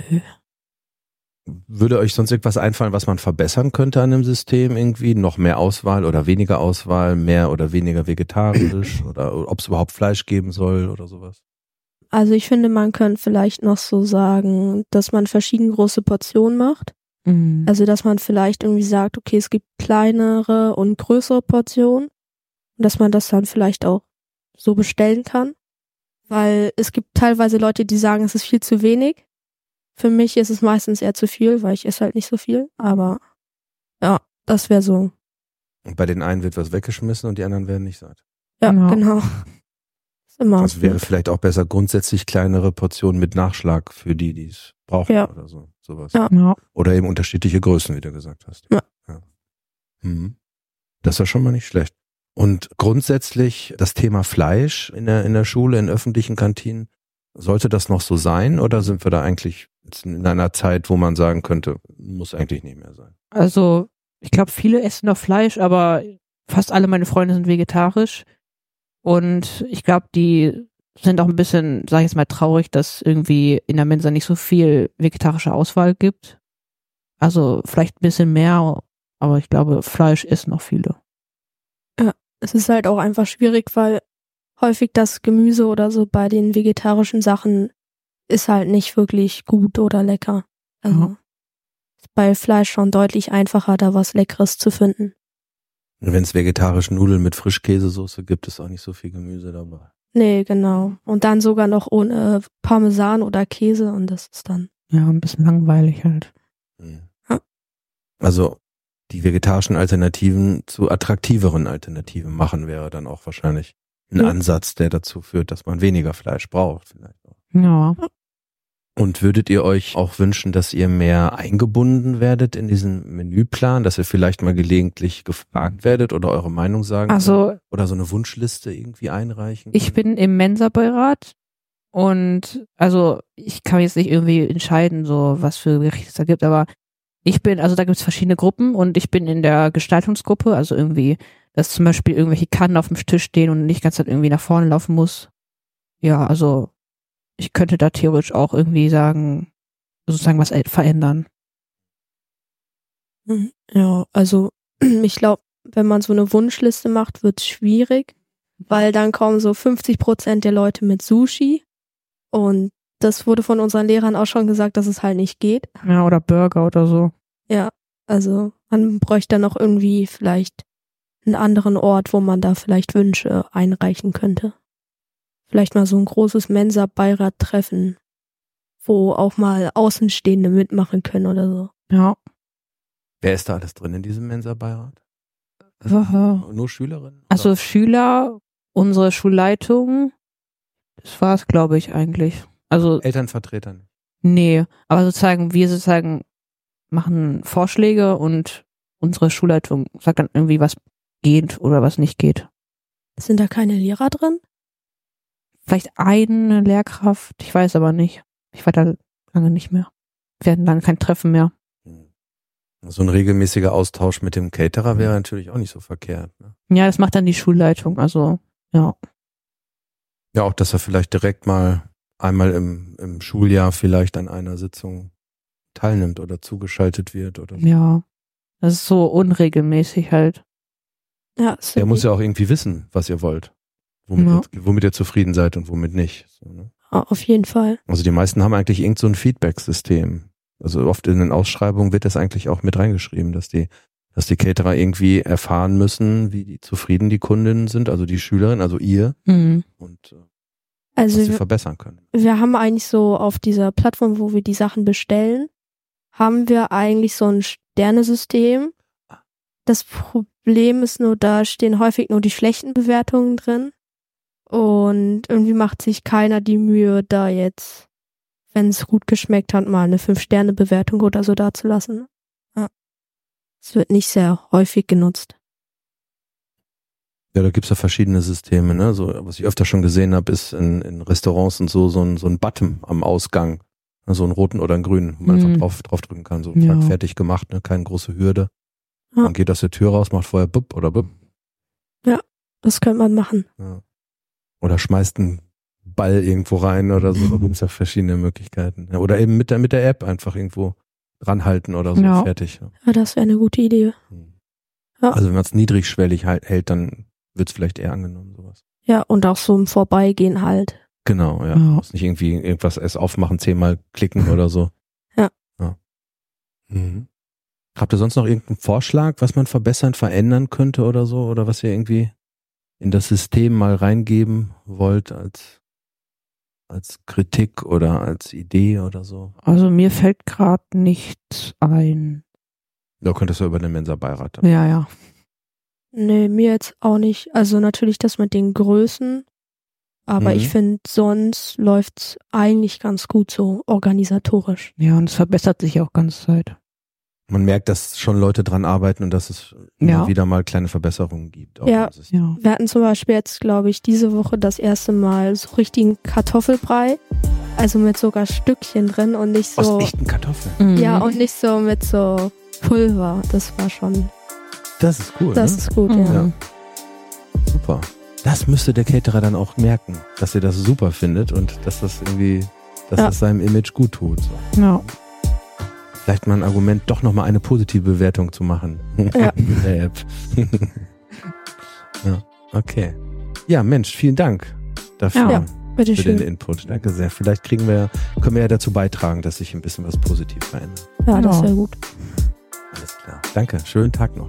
Würde euch sonst irgendwas einfallen, was man verbessern könnte an dem System irgendwie? Noch mehr Auswahl oder weniger Auswahl, mehr oder weniger vegetarisch oder ob es überhaupt Fleisch geben soll oder sowas? Also ich finde, man könnte vielleicht noch so sagen, dass man verschiedene große Portionen macht. Mhm. Also dass man vielleicht irgendwie sagt, okay, es gibt kleinere und größere Portionen und dass man das dann vielleicht auch so bestellen kann. Weil es gibt teilweise Leute, die sagen, es ist viel zu wenig. Für mich ist es meistens eher zu viel, weil ich esse halt nicht so viel. Aber ja, das wäre so. Und bei den einen wird was weggeschmissen und die anderen werden nicht satt. Ja, Genau. genau. Ist immer Also wäre vielleicht auch besser grundsätzlich kleinere Portionen mit Nachschlag für die, die es brauchen Ja. oder so. Sowas. Ja. ja. Oder eben unterschiedliche Größen, wie du gesagt hast. Ja. Mhm. Das ist ja schon mal nicht schlecht. Und grundsätzlich das Thema Fleisch in der, in der Schule, in öffentlichen Kantinen, sollte das noch so sein oder sind wir da eigentlich in einer Zeit, wo man sagen könnte, muss eigentlich nicht mehr sein? Also, ich glaube, viele essen noch Fleisch, aber fast alle meine Freunde sind vegetarisch. Und ich glaube, die sind auch ein bisschen, sag ich jetzt mal, traurig, dass irgendwie in der Mensa nicht so viel vegetarische Auswahl gibt. Also vielleicht ein bisschen mehr, aber ich glaube, Fleisch essen noch viele. es ist halt auch einfach schwierig, weil häufig das Gemüse oder so bei den vegetarischen Sachen ist halt nicht wirklich gut oder lecker. Also Ja. ist bei Fleisch schon deutlich einfacher, da was Leckeres zu finden. Wenn es vegetarische Nudeln mit Frischkäsesoße gibt, ist auch nicht so viel Gemüse dabei. Nee, genau. Und dann sogar noch ohne Parmesan oder Käse und das ist dann. Ja, ein bisschen langweilig halt. Mhm. Ja. Also die vegetarischen Alternativen zu attraktiveren Alternativen machen wäre dann auch wahrscheinlich ein Ja. Ansatz, der dazu führt, dass man weniger Fleisch braucht. Vielleicht auch. Ja. Und würdet ihr euch auch wünschen, dass ihr mehr eingebunden werdet in diesen Menüplan, dass ihr vielleicht mal gelegentlich gefragt werdet oder eure Meinung sagen könnt? Also oder so eine Wunschliste irgendwie einreichen? Ich könnt? bin im Mensa-Beirat und also ich kann jetzt nicht irgendwie entscheiden, so was für Gerichte es da gibt, aber ich bin, also da gibt es verschiedene Gruppen und ich bin in der Gestaltungsgruppe, also irgendwie, dass zum Beispiel irgendwelche Kannen auf dem Tisch stehen und nicht ganz irgendwie nach vorne laufen muss. Ja, also ich könnte da theoretisch auch irgendwie sagen, sozusagen was verändern. Mhm. Ja, also ich glaube, wenn man so eine Wunschliste macht, wird's schwierig, weil dann kommen so 50 Prozent der Leute mit Sushi und das wurde von unseren Lehrern auch schon gesagt, dass es halt nicht geht. Ja, oder Burger oder so. Ja, also man bräuchte dann noch irgendwie vielleicht einen anderen Ort, wo man da vielleicht Wünsche einreichen könnte. Vielleicht mal so ein großes Mensa-Beirat-Treffen. wo auch mal Außenstehende mitmachen können oder so. Ja. Wer ist da alles drin in diesem Mensa-Beirat? Nur Schülerinnen? Also Schüler, unsere Schulleitung, das war's, glaube ich, eigentlich. Also, Elternvertreter nicht. nee, aber sozusagen, wir sozusagen machen Vorschläge und unsere Schulleitung sagt dann irgendwie, was geht oder was nicht geht. Sind da keine Lehrer drin? Vielleicht eine Lehrkraft, ich weiß aber nicht. Ich war da lange nicht mehr. Wir hatten lange kein Treffen mehr. So ein regelmäßiger Austausch mit dem Caterer wäre natürlich auch nicht so verkehrt. Ne? Ja, das macht dann die Schulleitung, also, ja. Ja, auch, dass er vielleicht direkt mal einmal im, im Schuljahr vielleicht an einer Sitzung teilnimmt oder zugeschaltet wird oder so. Ja. Das ist so unregelmäßig halt. Ja, find muss ja auch irgendwie wissen, was ihr wollt. Womit, Ja. ihr, womit ihr zufrieden seid und womit nicht. So, ne? Ah, auf jeden Fall. Also die meisten haben eigentlich irgend so ein Feedback-System. Also oft in den Ausschreibungen wird das eigentlich auch mit reingeschrieben, dass die, dass die Caterer irgendwie erfahren müssen, wie die zufrieden die Kundinnen sind, also die Schülerin, also ihr, Mhm. und äh, Also was sie wir, verbessern können. wir haben eigentlich so auf dieser Plattform, wo wir die Sachen bestellen, haben wir eigentlich so ein Sternesystem. Das Problem ist nur, da stehen häufig nur die schlechten Bewertungen drin. Und irgendwie macht sich keiner die Mühe, da jetzt, wenn es gut geschmeckt hat, mal eine 5-Sterne-Bewertung oder so dazulassen. Ja. Es wird nicht sehr häufig genutzt. Ja, da gibt's ja verschiedene Systeme, ne? So, was ich öfter schon gesehen habe, ist in, in Restaurants und so, so ein, so ein Button am Ausgang. Ne? So einen roten oder einen grünen, wo man Mhm. einfach drauf, draufdrücken kann. So Ja. fertig gemacht, ne? Keine große Hürde. Ja. Man geht aus der Tür raus, macht vorher bup oder bup. Das könnte man machen. Ja. Oder schmeißt einen Ball irgendwo rein oder so. Da gibt's ja verschiedene Möglichkeiten. Ja, oder eben mit der, mit der App einfach irgendwo dranhalten oder so, Ja. fertig. Ja. Ja, das wäre eine gute Idee. Ja. Also wenn man es niedrigschwellig halt, hält, dann wird's vielleicht eher angenommen, sowas. Ja, und auch so im Vorbeigehen halt. Genau, ja. Ja. Muss nicht irgendwie irgendwas erst aufmachen, zehnmal klicken oder so. Ja. ja. Mhm. Habt ihr sonst noch irgendeinen Vorschlag, was man verbessern, verändern könnte oder so? Oder was ihr irgendwie in das System mal reingeben wollt als, als Kritik oder als Idee oder so? Also mir fällt gerade nichts ein. Da könntest du über den Mensa-Beirat dann. Ja, ja. Nee, mir jetzt auch nicht. Also natürlich das mit den Größen. Aber Mhm. ich finde, sonst läuft's eigentlich ganz gut so organisatorisch. Ja, und es verbessert sich auch ganz Zeit. Man merkt, dass schon Leute dran arbeiten und dass es immer Ja. wieder mal kleine Verbesserungen gibt. auch Ja. Ja. Wir hatten zum Beispiel jetzt, glaube ich, diese Woche das erste Mal so richtigen Kartoffelbrei. Also mit sogar Stückchen drin und nicht Aus so. echten Kartoffeln. Mhm. Ja, und nicht so mit so Pulver. Das war schon. Das ist cool. Das ne? ist gut, Mhm. ja. Ja. Super. Das müsste der Caterer dann auch merken, dass er das super findet und dass das irgendwie, dass Ja. das seinem Image gut tut. So. Ja. Vielleicht mal ein Argument, doch nochmal eine positive Bewertung zu machen. Ja. Der App. ja, okay. Ja, Mensch, vielen Dank dafür. Ja, Bitte Für den. Input. Danke sehr. Vielleicht kriegen wir, können wir ja dazu beitragen, dass sich ein bisschen was positiv verändert. Ja, das wäre gut. Alles klar. Danke. Schönen Tag noch.